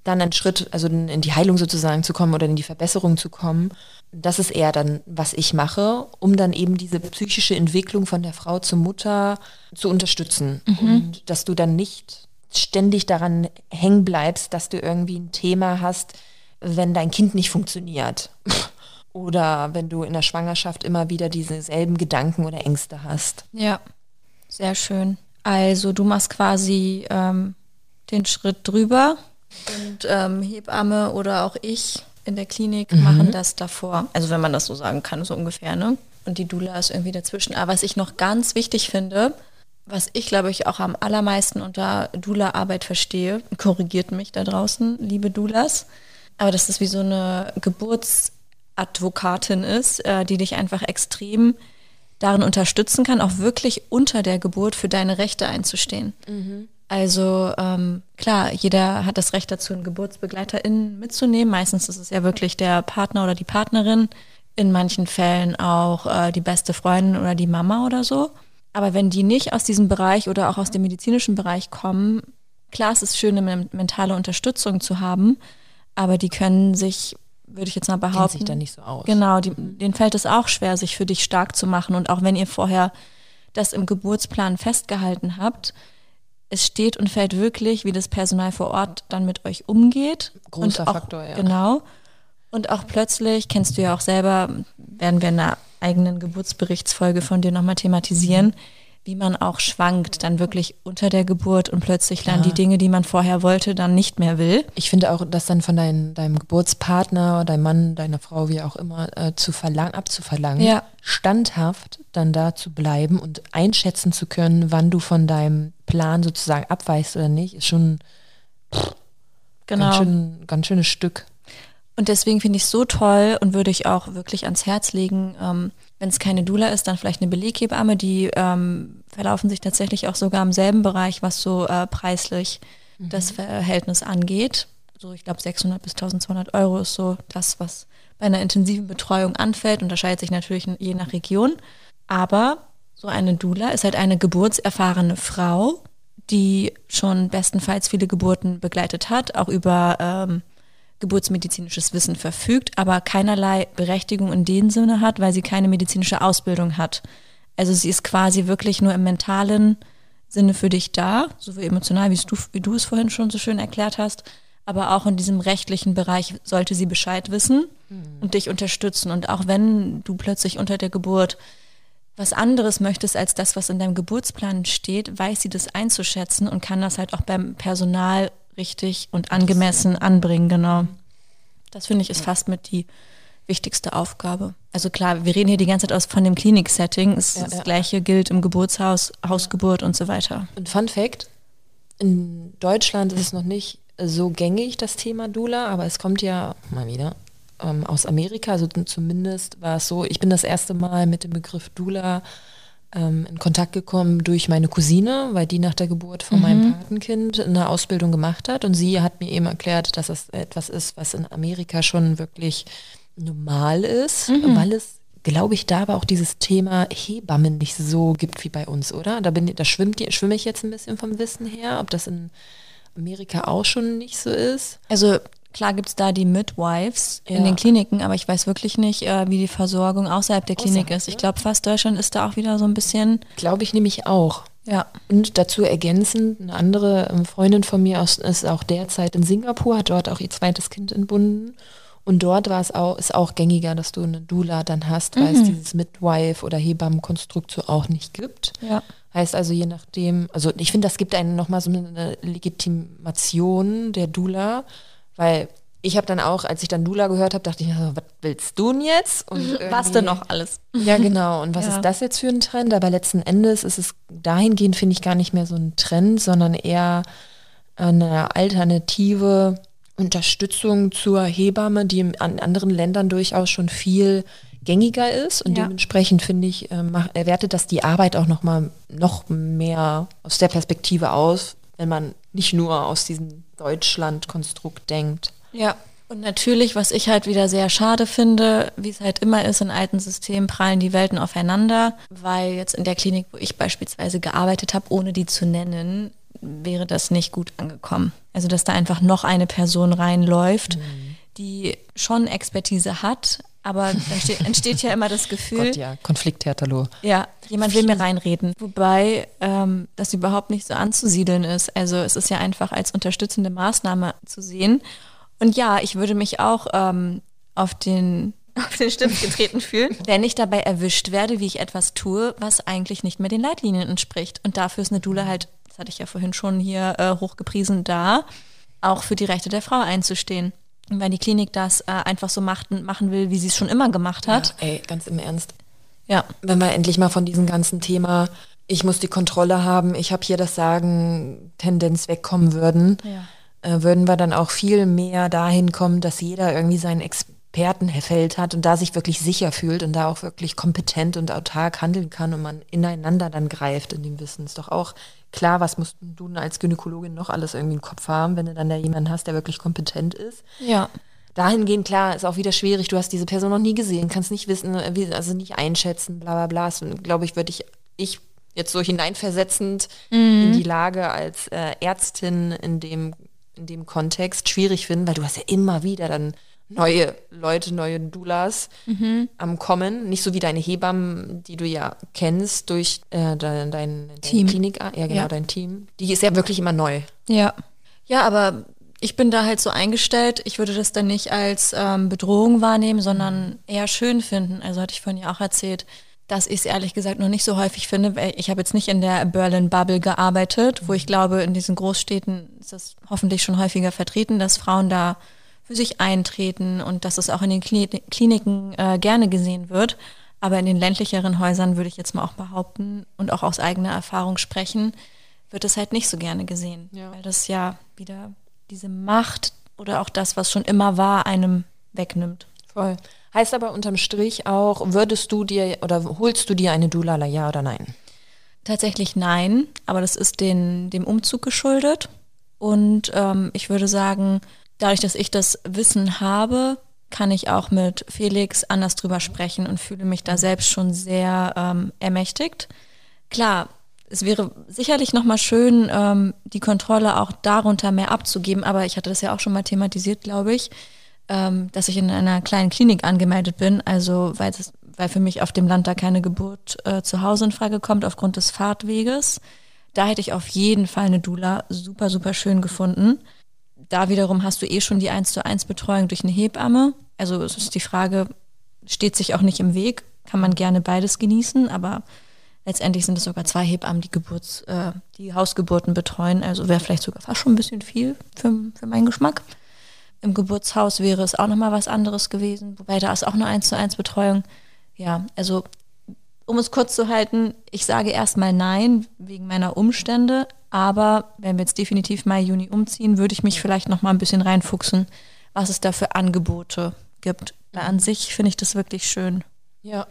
dann einen Schritt, also in die Heilung sozusagen zu kommen oder in die Verbesserung zu kommen. Das ist eher dann, was ich mache, um dann eben diese psychische Entwicklung von der Frau zur Mutter zu unterstützen. Und dass du dann nicht ständig daran hängen bleibst, dass du irgendwie ein Thema hast, wenn dein Kind nicht funktioniert. Oder wenn du in der Schwangerschaft immer wieder dieselben Gedanken oder Ängste hast. Ja, sehr schön. Also du machst quasi ähm, den Schritt drüber und ähm, Hebamme oder auch ich in der Klinik machen das davor. Also wenn man das so sagen kann, so ungefähr, ne? Und die Dula ist irgendwie dazwischen. Aber was ich noch ganz wichtig finde, was ich glaube ich auch am allermeisten unter Dula-Arbeit verstehe, korrigiert mich da draußen, liebe Dulas, aber dass das wie so eine Geburtsadvokatin ist, äh, die dich einfach extrem darin unterstützen kann, auch wirklich unter der Geburt für deine Rechte einzustehen. Also ähm, klar, jeder hat das Recht dazu, einen GeburtsbegleiterInnen mitzunehmen. Meistens ist es ja wirklich der Partner oder die Partnerin. In manchen Fällen auch äh, die beste Freundin oder die Mama oder so. Aber wenn die nicht aus diesem Bereich oder auch aus dem medizinischen Bereich kommen, klar, es ist schön, eine mentale Unterstützung zu haben, aber die können sich, würde ich jetzt mal behaupten, sich da nicht so aus. Genau, die, denen fällt es auch schwer, sich für dich stark zu machen. Und auch wenn ihr vorher das im Geburtsplan festgehalten habt, es steht und fällt wirklich, wie das Personal vor Ort dann mit euch umgeht. Großer auch, Faktor, ja. Genau. Und auch plötzlich, kennst du ja auch selber, werden wir in einer eigenen Geburtsberichtsfolge von dir nochmal thematisieren, wie man auch schwankt, dann wirklich unter der Geburt und plötzlich dann die Dinge, die man vorher wollte, dann nicht mehr will. Ich finde auch, dass dann von dein, deinem Geburtspartner, deinem Mann, deiner Frau, wie auch immer, äh, zu verlangen, abzuverlangen, Ja. standhaft dann da zu bleiben und einschätzen zu können, wann du von deinem Plan sozusagen abweichst oder nicht, ist schon Genau. Ganz, schön, ganz schönes Stück. Und deswegen finde ich es so toll und würde ich auch wirklich ans Herz legen, ähm, wenn es keine Dula ist, dann vielleicht eine Beleghebamme, die ähm, verlaufen sich tatsächlich auch sogar im selben Bereich, was so äh, preislich mhm. das Verhältnis angeht. So, ich glaube, 600 bis 1200 Euro ist so das, was bei einer intensiven Betreuung anfällt. Unterscheidet sich natürlich je nach Region. Aber so eine Dula ist halt eine geburtserfahrene Frau, die schon bestenfalls viele Geburten begleitet hat, auch über ähm, geburtsmedizinisches Wissen verfügt, aber keinerlei Berechtigung in dem Sinne hat, weil sie keine medizinische Ausbildung hat. Also sie ist quasi wirklich nur im mentalen Sinne für dich da, sowohl emotional, wie du, wie du es vorhin schon so schön erklärt hast, aber auch in diesem rechtlichen Bereich sollte sie Bescheid wissen mhm. und dich unterstützen. Und auch wenn du plötzlich unter der Geburt was anderes möchtest als das, was in deinem Geburtsplan steht, weiß sie das einzuschätzen und kann das halt auch beim Personal richtig und angemessen anbringen, genau. Das finde ich ist fast mit die wichtigste Aufgabe. Also klar, wir reden hier die ganze Zeit aus von dem Klinik-Setting. Das, ja, das ja. gleiche gilt im Geburtshaus, Hausgeburt und so weiter. Und Fun Fact, in Deutschland ist es noch nicht so gängig, das Thema Dula, aber es kommt ja mal wieder ähm, aus Amerika, also zumindest war es so, ich bin das erste Mal mit dem Begriff Dula ähm, in Kontakt gekommen durch meine Cousine, weil die nach der Geburt von mhm. meinem Patenkind eine Ausbildung gemacht hat und sie hat mir eben erklärt, dass es etwas ist, was in Amerika schon wirklich normal ist, mhm. weil es glaube ich, da aber auch dieses Thema Hebammen nicht so gibt wie bei uns, oder? Da, bin, da schwimmt, schwimme ich jetzt ein bisschen vom Wissen her, ob das in Amerika auch schon nicht so ist. Also Klar gibt es da die Midwives ja. in den Kliniken, aber ich weiß wirklich nicht, äh, wie die Versorgung außerhalb der Klinik außerhalb, ist. Ich glaube, fast Deutschland ist da auch wieder so ein bisschen. Glaube ich nämlich auch. Ja. Und dazu ergänzend, eine andere ähm, Freundin von mir aus, ist auch derzeit in Singapur, hat dort auch ihr zweites Kind entbunden. Und dort war es auch, ist auch gängiger, dass du eine Doula dann hast, weil mhm. es dieses Midwife oder Hebammenkonstrukt so auch nicht gibt. Ja. Heißt also, je nachdem, also ich finde, das gibt einen nochmal so eine Legitimation der Doula, weil ich habe dann auch, als ich dann Lula gehört habe, dachte ich, also, was willst du denn jetzt? Und was denn noch alles? Ja, genau. Und was ja. ist das jetzt für ein Trend? Aber letzten Endes ist es dahingehend, finde ich, gar nicht mehr so ein Trend, sondern eher eine alternative Unterstützung zur Hebamme, die in anderen Ländern durchaus schon viel gängiger ist. Und ja. dementsprechend finde ich, äh, wertet das die Arbeit auch noch mal noch mehr aus der Perspektive aus, wenn man nicht nur aus diesem Deutschland-Konstrukt denkt. Ja. Und natürlich, was ich halt wieder sehr schade finde, wie es halt immer ist in alten Systemen, prallen die Welten aufeinander, weil jetzt in der Klinik, wo ich beispielsweise gearbeitet habe, ohne die zu nennen, wäre das nicht gut angekommen. Also, dass da einfach noch eine Person reinläuft, mhm. die schon Expertise hat, aber dann entsteht, entsteht ja immer das Gefühl. Gott, ja, Konflikttheaterlo. Ja, jemand will mir reinreden. Wobei ähm, das überhaupt nicht so anzusiedeln ist. Also es ist ja einfach als unterstützende Maßnahme zu sehen. Und ja, ich würde mich auch ähm, auf den auf den Stift getreten fühlen, wenn ich dabei erwischt werde, wie ich etwas tue, was eigentlich nicht mehr den Leitlinien entspricht. Und dafür ist eine Dula halt, das hatte ich ja vorhin schon hier äh, hochgepriesen, da, auch für die Rechte der Frau einzustehen. Wenn die Klinik das äh, einfach so macht, machen will, wie sie es schon immer gemacht hat. Ja, ey, ganz im Ernst. Ja. Wenn wir endlich mal von diesem ganzen Thema, ich muss die Kontrolle haben, ich habe hier das Sagen, Tendenz wegkommen würden, ja. äh, würden wir dann auch viel mehr dahin kommen, dass jeder irgendwie seinen Expertenfeld hat und da sich wirklich sicher fühlt und da auch wirklich kompetent und autark handeln kann und man ineinander dann greift in dem Wissen. Ist doch auch Klar, was musst du als Gynäkologin noch alles irgendwie im Kopf haben, wenn du dann da jemanden hast, der wirklich kompetent ist? Ja. Dahingehend, klar, ist auch wieder schwierig. Du hast diese Person noch nie gesehen, kannst nicht wissen, also nicht einschätzen, bla bla bla. Glaube ich, würde ich, ich jetzt so hineinversetzend mhm. in die Lage als äh, Ärztin in dem, in dem Kontext schwierig finden, weil du hast ja immer wieder dann neue Leute, neue Doulas mhm. am Kommen. Nicht so wie deine Hebammen, die du ja kennst durch äh, dein, dein, dein Klinik, ja genau, ja. dein Team. Die ist ja wirklich immer neu. Ja. Ja, aber ich bin da halt so eingestellt, ich würde das dann nicht als ähm, Bedrohung wahrnehmen, sondern eher schön finden. Also hatte ich vorhin ja auch erzählt, dass ich es ehrlich gesagt noch nicht so häufig finde. Weil ich habe jetzt nicht in der Berlin Bubble gearbeitet, wo ich glaube, in diesen Großstädten ist das hoffentlich schon häufiger vertreten, dass Frauen da für sich eintreten und dass es auch in den Kliniken äh, gerne gesehen wird. Aber in den ländlicheren Häusern würde ich jetzt mal auch behaupten und auch aus eigener Erfahrung sprechen, wird es halt nicht so gerne gesehen. Ja. Weil das ja wieder diese Macht oder auch das, was schon immer war, einem wegnimmt. Voll. Heißt aber unterm Strich auch, würdest du dir oder holst du dir eine Dulala, ja oder nein? Tatsächlich nein, aber das ist den, dem Umzug geschuldet. Und ähm, ich würde sagen, dadurch, dass ich das Wissen habe, kann ich auch mit Felix anders drüber sprechen und fühle mich da selbst schon sehr ähm, ermächtigt. Klar, es wäre sicherlich nochmal schön, ähm, die Kontrolle auch darunter mehr abzugeben, aber ich hatte das ja auch schon mal thematisiert, glaube ich, ähm, dass ich in einer kleinen Klinik angemeldet bin, also weil, es, weil für mich auf dem Land da keine Geburt äh, zu Hause in Frage kommt aufgrund des Fahrtweges. Da hätte ich auf jeden Fall eine Dula super, super schön gefunden. Da wiederum hast du eh schon die 1 zu 1 Betreuung durch eine Hebamme. Also es ist die Frage, steht sich auch nicht im Weg, kann man gerne beides genießen, aber letztendlich sind es sogar zwei Hebammen, die Geburts, äh, die Hausgeburten betreuen. Also wäre vielleicht sogar fast schon ein bisschen viel für, für meinen Geschmack. Im Geburtshaus wäre es auch nochmal was anderes gewesen, wobei da ist auch eine 1 zu 1 Betreuung. Ja, also um es kurz zu halten, ich sage erstmal nein wegen meiner Umstände, aber wenn wir jetzt definitiv Mai, Juni umziehen, würde ich mich vielleicht nochmal ein bisschen reinfuchsen, was es da für Angebote gibt. Weil an sich finde ich das wirklich schön. Ja.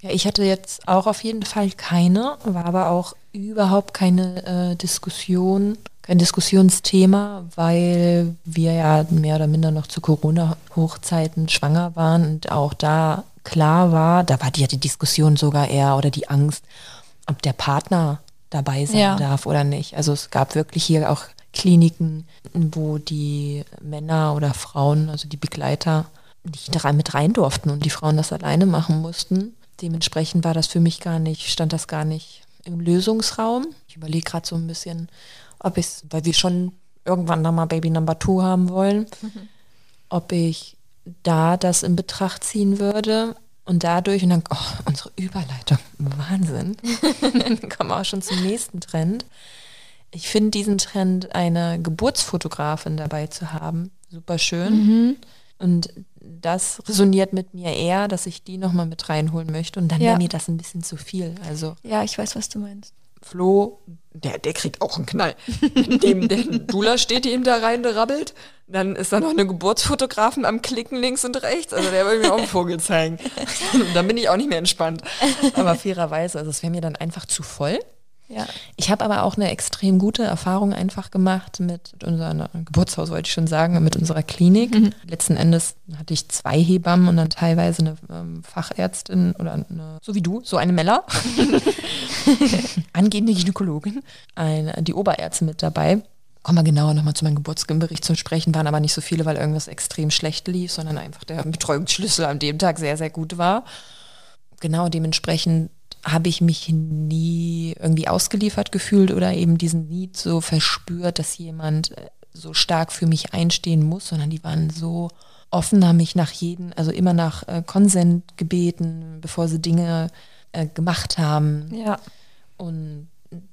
Ja, ich hatte jetzt auch auf jeden Fall keine, war aber auch überhaupt keine äh, Diskussion kein Diskussionsthema, weil wir ja mehr oder minder noch zu Corona-Hochzeiten schwanger waren und auch da klar war, da war die, ja die Diskussion sogar eher oder die Angst, ob der Partner dabei sein ja. darf oder nicht. Also es gab wirklich hier auch Kliniken, wo die Männer oder Frauen, also die Begleiter, nicht mit rein durften und die Frauen das alleine machen mussten. Dementsprechend war das für mich gar nicht, stand das gar nicht im Lösungsraum. Ich überlege gerade so ein bisschen, ob ich, weil wir schon irgendwann nochmal Baby Number Two haben wollen, mhm. ob ich da das in Betracht ziehen würde und dadurch, und dann, oh, unsere Überleitung, Wahnsinn. dann kommen wir auch schon zum nächsten Trend. Ich finde diesen Trend, eine Geburtsfotografin dabei zu haben, super schön. Mhm. Und das resoniert mit mir eher, dass ich die nochmal mit reinholen möchte. Und dann ja. wäre mir das ein bisschen zu viel. Also ja, ich weiß, was du meinst. Flo, der, der kriegt auch einen Knall. Dem der Dula steht, die ihm da rein rabbelt. Dann ist da noch eine Geburtsfotografen am Klicken links und rechts. Also der will mir auch einen Vogel zeigen. dann bin ich auch nicht mehr entspannt. Aber fairerweise, also es wäre mir dann einfach zu voll. Ja. Ich habe aber auch eine extrem gute Erfahrung einfach gemacht mit unserem Geburtshaus, wollte ich schon sagen, mit unserer Klinik. Mhm. Letzten Endes hatte ich zwei Hebammen und dann teilweise eine ähm, Fachärztin oder eine, so wie du, so eine Meller, angehende Gynäkologin, eine, die Oberärztin mit dabei. Kommen wir genauer nochmal zu meinem Geburtsbericht zu sprechen, waren aber nicht so viele, weil irgendwas extrem schlecht lief, sondern einfach der Betreuungsschlüssel an dem Tag sehr, sehr gut war. Genau dementsprechend habe ich mich nie irgendwie ausgeliefert gefühlt oder eben diesen Need so verspürt, dass jemand äh, so stark für mich einstehen muss, sondern die waren so offen, haben mich nach jedem, also immer nach äh, Konsent gebeten, bevor sie Dinge äh, gemacht haben. Ja. Und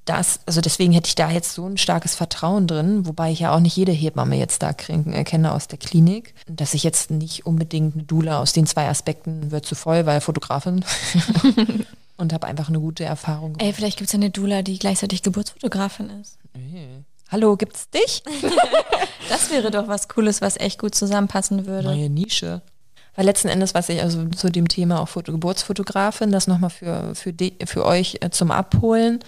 das, also deswegen hätte ich da jetzt so ein starkes Vertrauen drin, wobei ich ja auch nicht jede Hebamme jetzt da kriegen, äh, kenne aus der Klinik, dass ich jetzt nicht unbedingt eine Dula aus den zwei Aspekten wird zu voll, weil Fotografin und habe einfach eine gute Erfahrung gemacht. Ey, vielleicht gibt es ja eine Dula, die gleichzeitig Geburtsfotografin ist. Hey. Hallo, gibt's dich? das wäre doch was Cooles, was echt gut zusammenpassen würde. Neue Nische. Weil letzten Endes, was ich also zu dem Thema auch Foto Geburtsfotografin, das nochmal für, für, für euch äh, zum Abholen,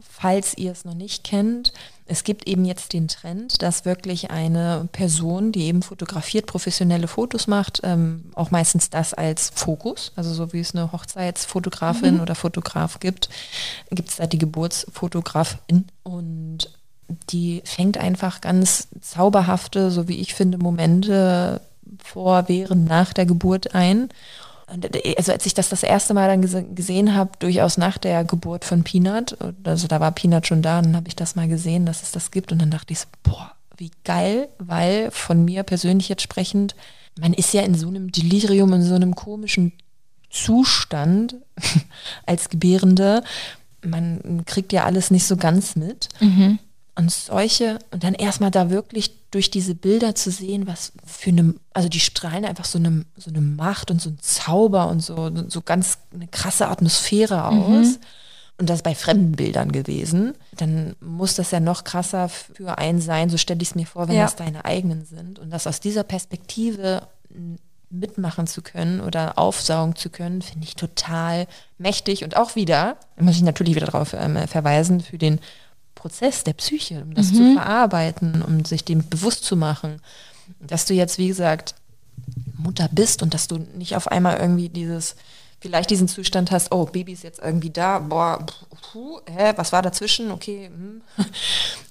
falls ihr es noch nicht kennt, es gibt eben jetzt den Trend, dass wirklich eine Person, die eben fotografiert, professionelle Fotos macht, ähm, auch meistens das als Fokus, also so wie es eine Hochzeitsfotografin mhm. oder Fotograf gibt, gibt es da die Geburtsfotografin. Und die fängt einfach ganz zauberhafte, so wie ich finde, Momente vor, während, nach der Geburt ein also als ich das das erste Mal dann gesehen habe, durchaus nach der Geburt von Peanut, also da war Peanut schon da, dann habe ich das mal gesehen, dass es das gibt und dann dachte ich so, boah, wie geil, weil von mir persönlich jetzt sprechend, man ist ja in so einem Delirium, in so einem komischen Zustand als Gebärende, man kriegt ja alles nicht so ganz mit. Mhm. Und solche, und dann erstmal da wirklich durch diese Bilder zu sehen, was für eine, also die strahlen einfach so eine, so eine Macht und so ein Zauber und so, so ganz eine krasse Atmosphäre aus. Mhm. und das bei fremden Bildern gewesen, dann muss das ja noch krasser für einen sein, so stelle ich es mir vor, wenn Ja. das deine eigenen sind. Und das aus dieser Perspektive mitmachen zu können oder aufsaugen zu können, finde ich total mächtig. Und auch wieder, da muss ich natürlich wieder darauf ähm, verweisen, für den Prozess der Psyche, um das zu verarbeiten, um sich dem bewusst zu machen, dass du jetzt, wie gesagt, Mutter bist und dass du nicht auf einmal irgendwie dieses, vielleicht diesen Zustand hast, oh, Baby ist jetzt irgendwie da, boah, puh, hä, was war dazwischen, okay, hm.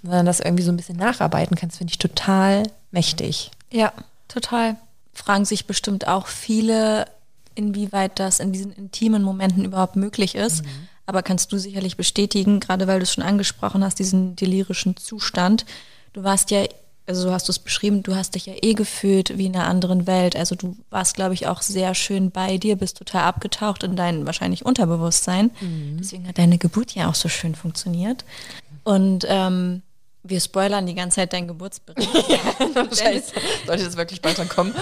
sondern das irgendwie so ein bisschen nacharbeiten kannst, finde ich total mächtig. Ja, total. Fragen sich bestimmt auch viele, inwieweit das in diesen intimen Momenten überhaupt möglich ist. Aber kannst du sicherlich bestätigen, gerade weil du es schon angesprochen hast, diesen delirischen Zustand. Du warst ja, also so hast du es beschrieben, du hast dich ja eh gefühlt wie in einer anderen Welt. Also du warst, glaube ich, auch sehr schön bei dir, bist total abgetaucht in dein wahrscheinlich Unterbewusstsein. Deswegen hat deine Geburt ja auch so schön funktioniert. Und ähm, wir spoilern die ganze Zeit deinen Geburtsbericht. Scheiße, sollte das wirklich bald dann kommen?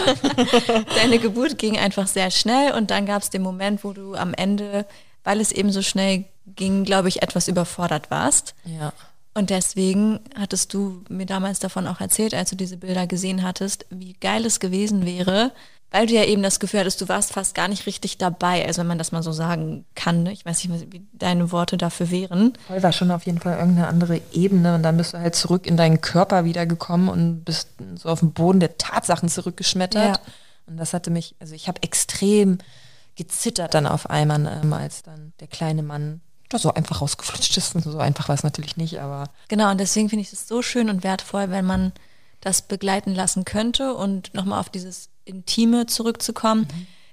Deine Geburt ging einfach sehr schnell und dann gab es den Moment, wo du am Ende, weil es eben so schnell ging, glaube ich, etwas überfordert warst. Ja. Und deswegen hattest du mir damals davon auch erzählt, als du diese Bilder gesehen hattest, wie geil es gewesen wäre, weil du ja eben das Gefühl hattest, du warst fast gar nicht richtig dabei, also wenn man das mal so sagen kann. Ne? Ich weiß nicht, wie deine Worte dafür wären. Voll war schon auf jeden Fall irgendeine andere Ebene und dann bist du halt zurück in deinen Körper wiedergekommen und bist so auf den Boden der Tatsachen zurückgeschmettert. Ja. Und das hatte mich, also ich habe extrem gezittert dann auf einmal, ähm, als dann der kleine Mann da so einfach rausgeflutscht ist. Und so einfach war es natürlich nicht, aber Genau, und deswegen finde ich es so schön und wertvoll, wenn man das begleiten lassen könnte und nochmal auf dieses Intime zurückzukommen.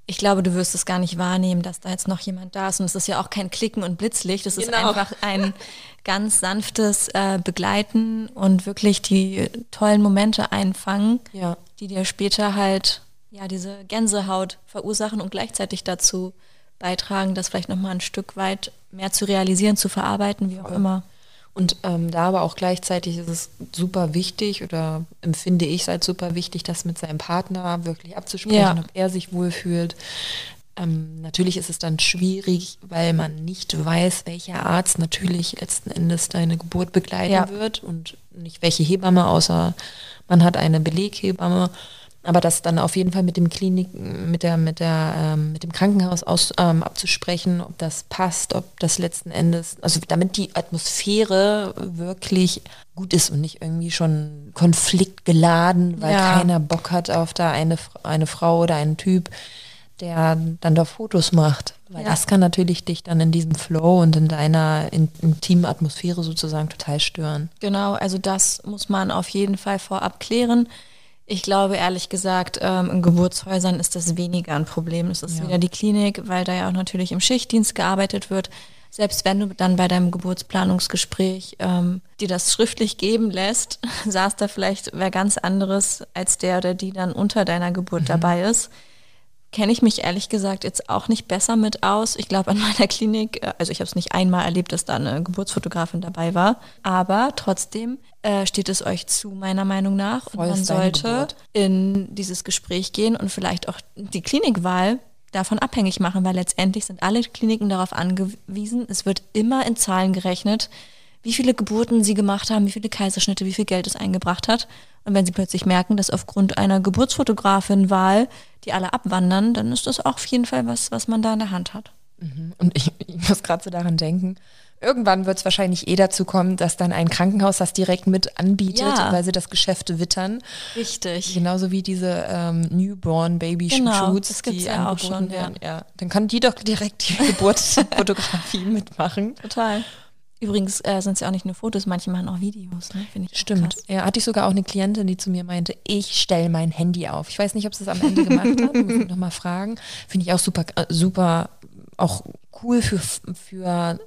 Ich glaube, du wirst es gar nicht wahrnehmen, dass da jetzt noch jemand da ist. Und es ist ja auch kein Klicken und Blitzlicht. Es ist Genau. einfach ein ganz sanftes äh, Begleiten und wirklich die tollen Momente einfangen, Ja. die dir später halt ja diese Gänsehaut verursachen und gleichzeitig dazu beitragen, das vielleicht nochmal ein Stück weit mehr zu realisieren, zu verarbeiten, wie auch immer. Und ähm, da aber auch gleichzeitig ist es super wichtig oder empfinde ich es als super wichtig, das mit seinem Partner wirklich abzusprechen, Ja. ob er sich wohlfühlt. Ähm, natürlich ist es dann schwierig, weil man nicht weiß, welcher Arzt natürlich letzten Endes deine Geburt begleiten Ja. wird und nicht welche Hebamme, außer man hat eine Beleghebamme. Aber das dann auf jeden Fall mit dem Klinik, mit der, mit der, ähm, mit dem Krankenhaus aus, ähm, abzusprechen, ob das passt, ob das letzten Endes, also damit die Atmosphäre wirklich gut ist und nicht irgendwie schon konfliktgeladen, weil Ja. keiner Bock hat auf da eine, eine Frau oder einen Typ, der dann da Fotos macht. Weil Ja. das kann natürlich dich dann in diesem Flow und in deiner in, intimen Atmosphäre sozusagen total stören. Genau, also das muss man auf jeden Fall vorab klären. Ich glaube ehrlich gesagt, ähm, in Geburtshäusern ist das weniger ein Problem. Es ist Ja. wieder die Klinik, weil da ja auch natürlich im Schichtdienst gearbeitet wird. Selbst wenn du dann bei deinem Geburtsplanungsgespräch ähm, dir das schriftlich geben lässt, saß da vielleicht wer ganz anderes als der oder die dann unter deiner Geburt dabei ist kenne ich mich ehrlich gesagt jetzt auch nicht besser mit aus. Ich glaube, an meiner Klinik, äh, also ich habe es nicht einmal erlebt, dass da eine Geburtsfotografin dabei war, aber trotzdem äh, steht es euch zu, meiner Meinung nach. Voll und man sollte Geburt. in dieses Gespräch gehen und vielleicht auch die Klinikwahl davon abhängig machen, weil letztendlich sind alle Kliniken darauf angewiesen, es wird immer in Zahlen gerechnet, wie viele Geburten sie gemacht haben, wie viele Kaiserschnitte, wie viel Geld es eingebracht hat. Und wenn sie plötzlich merken, dass aufgrund einer Geburtsfotografin-Wahl die alle abwandern, dann ist das auch auf jeden Fall was, was man da in der Hand hat. Und ich, ich muss gerade so daran denken, irgendwann wird es wahrscheinlich eh dazu kommen, dass dann ein Krankenhaus das direkt mit anbietet, Ja. weil sie das Geschäft wittern. Richtig. Genauso wie diese ähm, Newborn Baby Genau, Shoots, die ja auch angeboten schon, ja. werden. Ja. Dann kann die doch direkt die Geburtsfotografie mitmachen. Total. Übrigens äh, sind es ja auch nicht nur Fotos, manche machen auch Videos. Ne? Stimmt. Ja, hatte ich sogar auch eine Klientin, die zu mir meinte, ich stelle mein Handy auf. Ich weiß nicht, ob sie es am Ende gemacht hat, muss ich nochmal fragen. Finde ich auch super, äh, super, auch cool für, für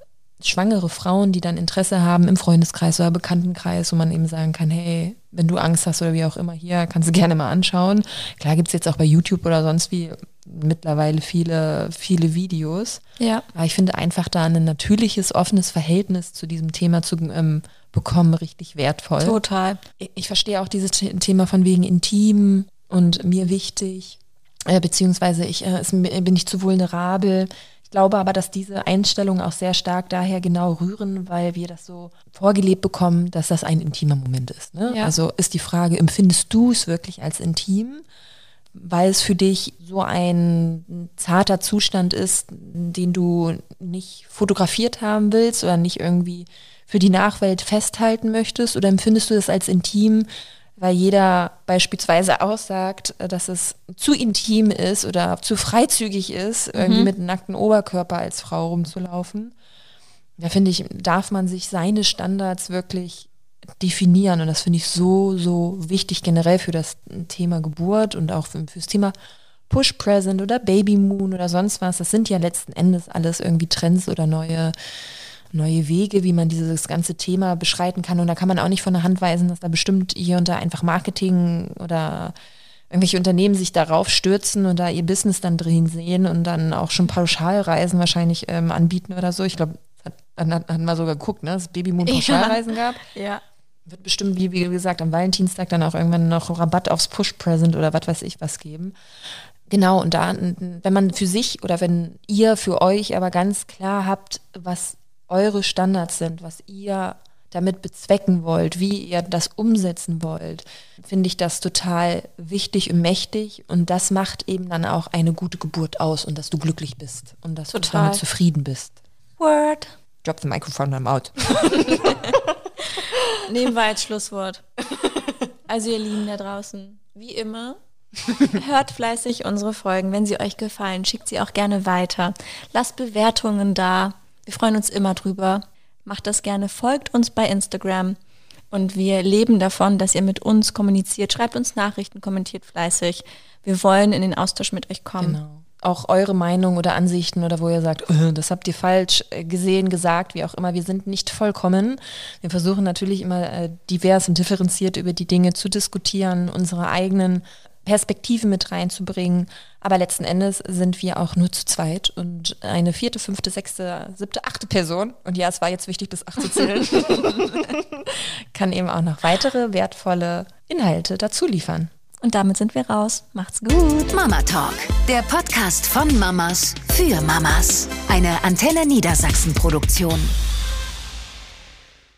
schwangere Frauen, die dann Interesse haben im Freundeskreis oder Bekanntenkreis, wo man eben sagen kann, hey, wenn du Angst hast oder wie auch immer hier, kannst du gerne mal anschauen. Klar gibt es jetzt auch bei YouTube oder sonst wie mittlerweile viele, viele Videos. Ja. Aber ich finde einfach da ein natürliches, offenes Verhältnis zu diesem Thema zu ähm, bekommen richtig wertvoll. Total. Ich, verstehe auch dieses The- Thema von wegen intim und mir wichtig, äh, beziehungsweise ich äh, bin ich zu vulnerabel. Ich glaube aber, dass diese Einstellungen auch sehr stark daher genau rühren, weil wir das so vorgelebt bekommen, dass das ein intimer Moment ist. Ne? Ja. Also ist die Frage, empfindest du es wirklich als intim? Weil es für dich so ein zarter Zustand ist, den du nicht fotografiert haben willst oder nicht irgendwie für die Nachwelt festhalten möchtest? Oder empfindest du es als intim, weil jeder beispielsweise aussagt, äh, dass es zu intim ist oder zu freizügig ist, irgendwie mit einem nackten Oberkörper als Frau rumzulaufen. Da finde ich, darf man sich seine Standards wirklich definieren. Und das finde ich so, so wichtig generell für das Thema Geburt und auch für, fürs Thema Push Present oder Baby Moon oder sonst was. Das sind ja letzten Endes alles irgendwie Trends oder neue neue Wege, wie man dieses ganze Thema beschreiten kann. Und da kann man auch nicht von der Hand weisen, dass da bestimmt hier und da einfach Marketing oder irgendwelche Unternehmen sich darauf stürzen und da ihr Business dann drin sehen und dann auch schon Pauschalreisen wahrscheinlich ähm, anbieten oder so. Ich glaube, hat, hat, hat mal sogar geguckt, ne, dass es Babymoon Pauschalreisen gab. Ja. Wird bestimmt, wie, wie gesagt, am Valentinstag dann auch irgendwann noch Rabatt aufs Push-Present oder was weiß ich was geben. Genau, und da, wenn man für sich oder wenn ihr für euch aber ganz klar habt, was eure Standards sind, was ihr damit bezwecken wollt, wie ihr das umsetzen wollt, finde ich das total wichtig und mächtig. Und das macht eben dann auch eine gute Geburt aus und dass du glücklich bist und dass du Total. damit zufrieden bist. Word. Drop the microphone I'm out. Nehmen wir als Schlusswort. Also ihr Lieben da draußen, wie immer, hört fleißig unsere Folgen. Wenn sie euch gefallen, schickt sie auch gerne weiter. Lasst Bewertungen da. Wir freuen uns immer drüber. Macht das gerne, folgt uns bei Instagram. Und wir leben davon, dass ihr mit uns kommuniziert. Schreibt uns Nachrichten, kommentiert fleißig. Wir wollen in den Austausch mit euch kommen. Genau. Auch eure Meinung oder Ansichten oder wo ihr sagt, "Äh, das habt ihr falsch äh, gesehen, gesagt, wie auch immer. Wir sind nicht vollkommen. Wir versuchen natürlich immer äh, divers und differenziert über die Dinge zu diskutieren, unsere eigenen Perspektiven mit reinzubringen. Aber letzten Endes sind wir auch nur zu zweit und eine vierte, fünfte, sechste, siebte, achte Person, und ja, es war jetzt wichtig, bis acht zu zählen, kann eben auch noch weitere wertvolle Inhalte dazu liefern. Und damit sind wir raus. Macht's gut. Mama Talk, der Podcast von Mamas für Mamas. Eine Antenne Niedersachsen Produktion.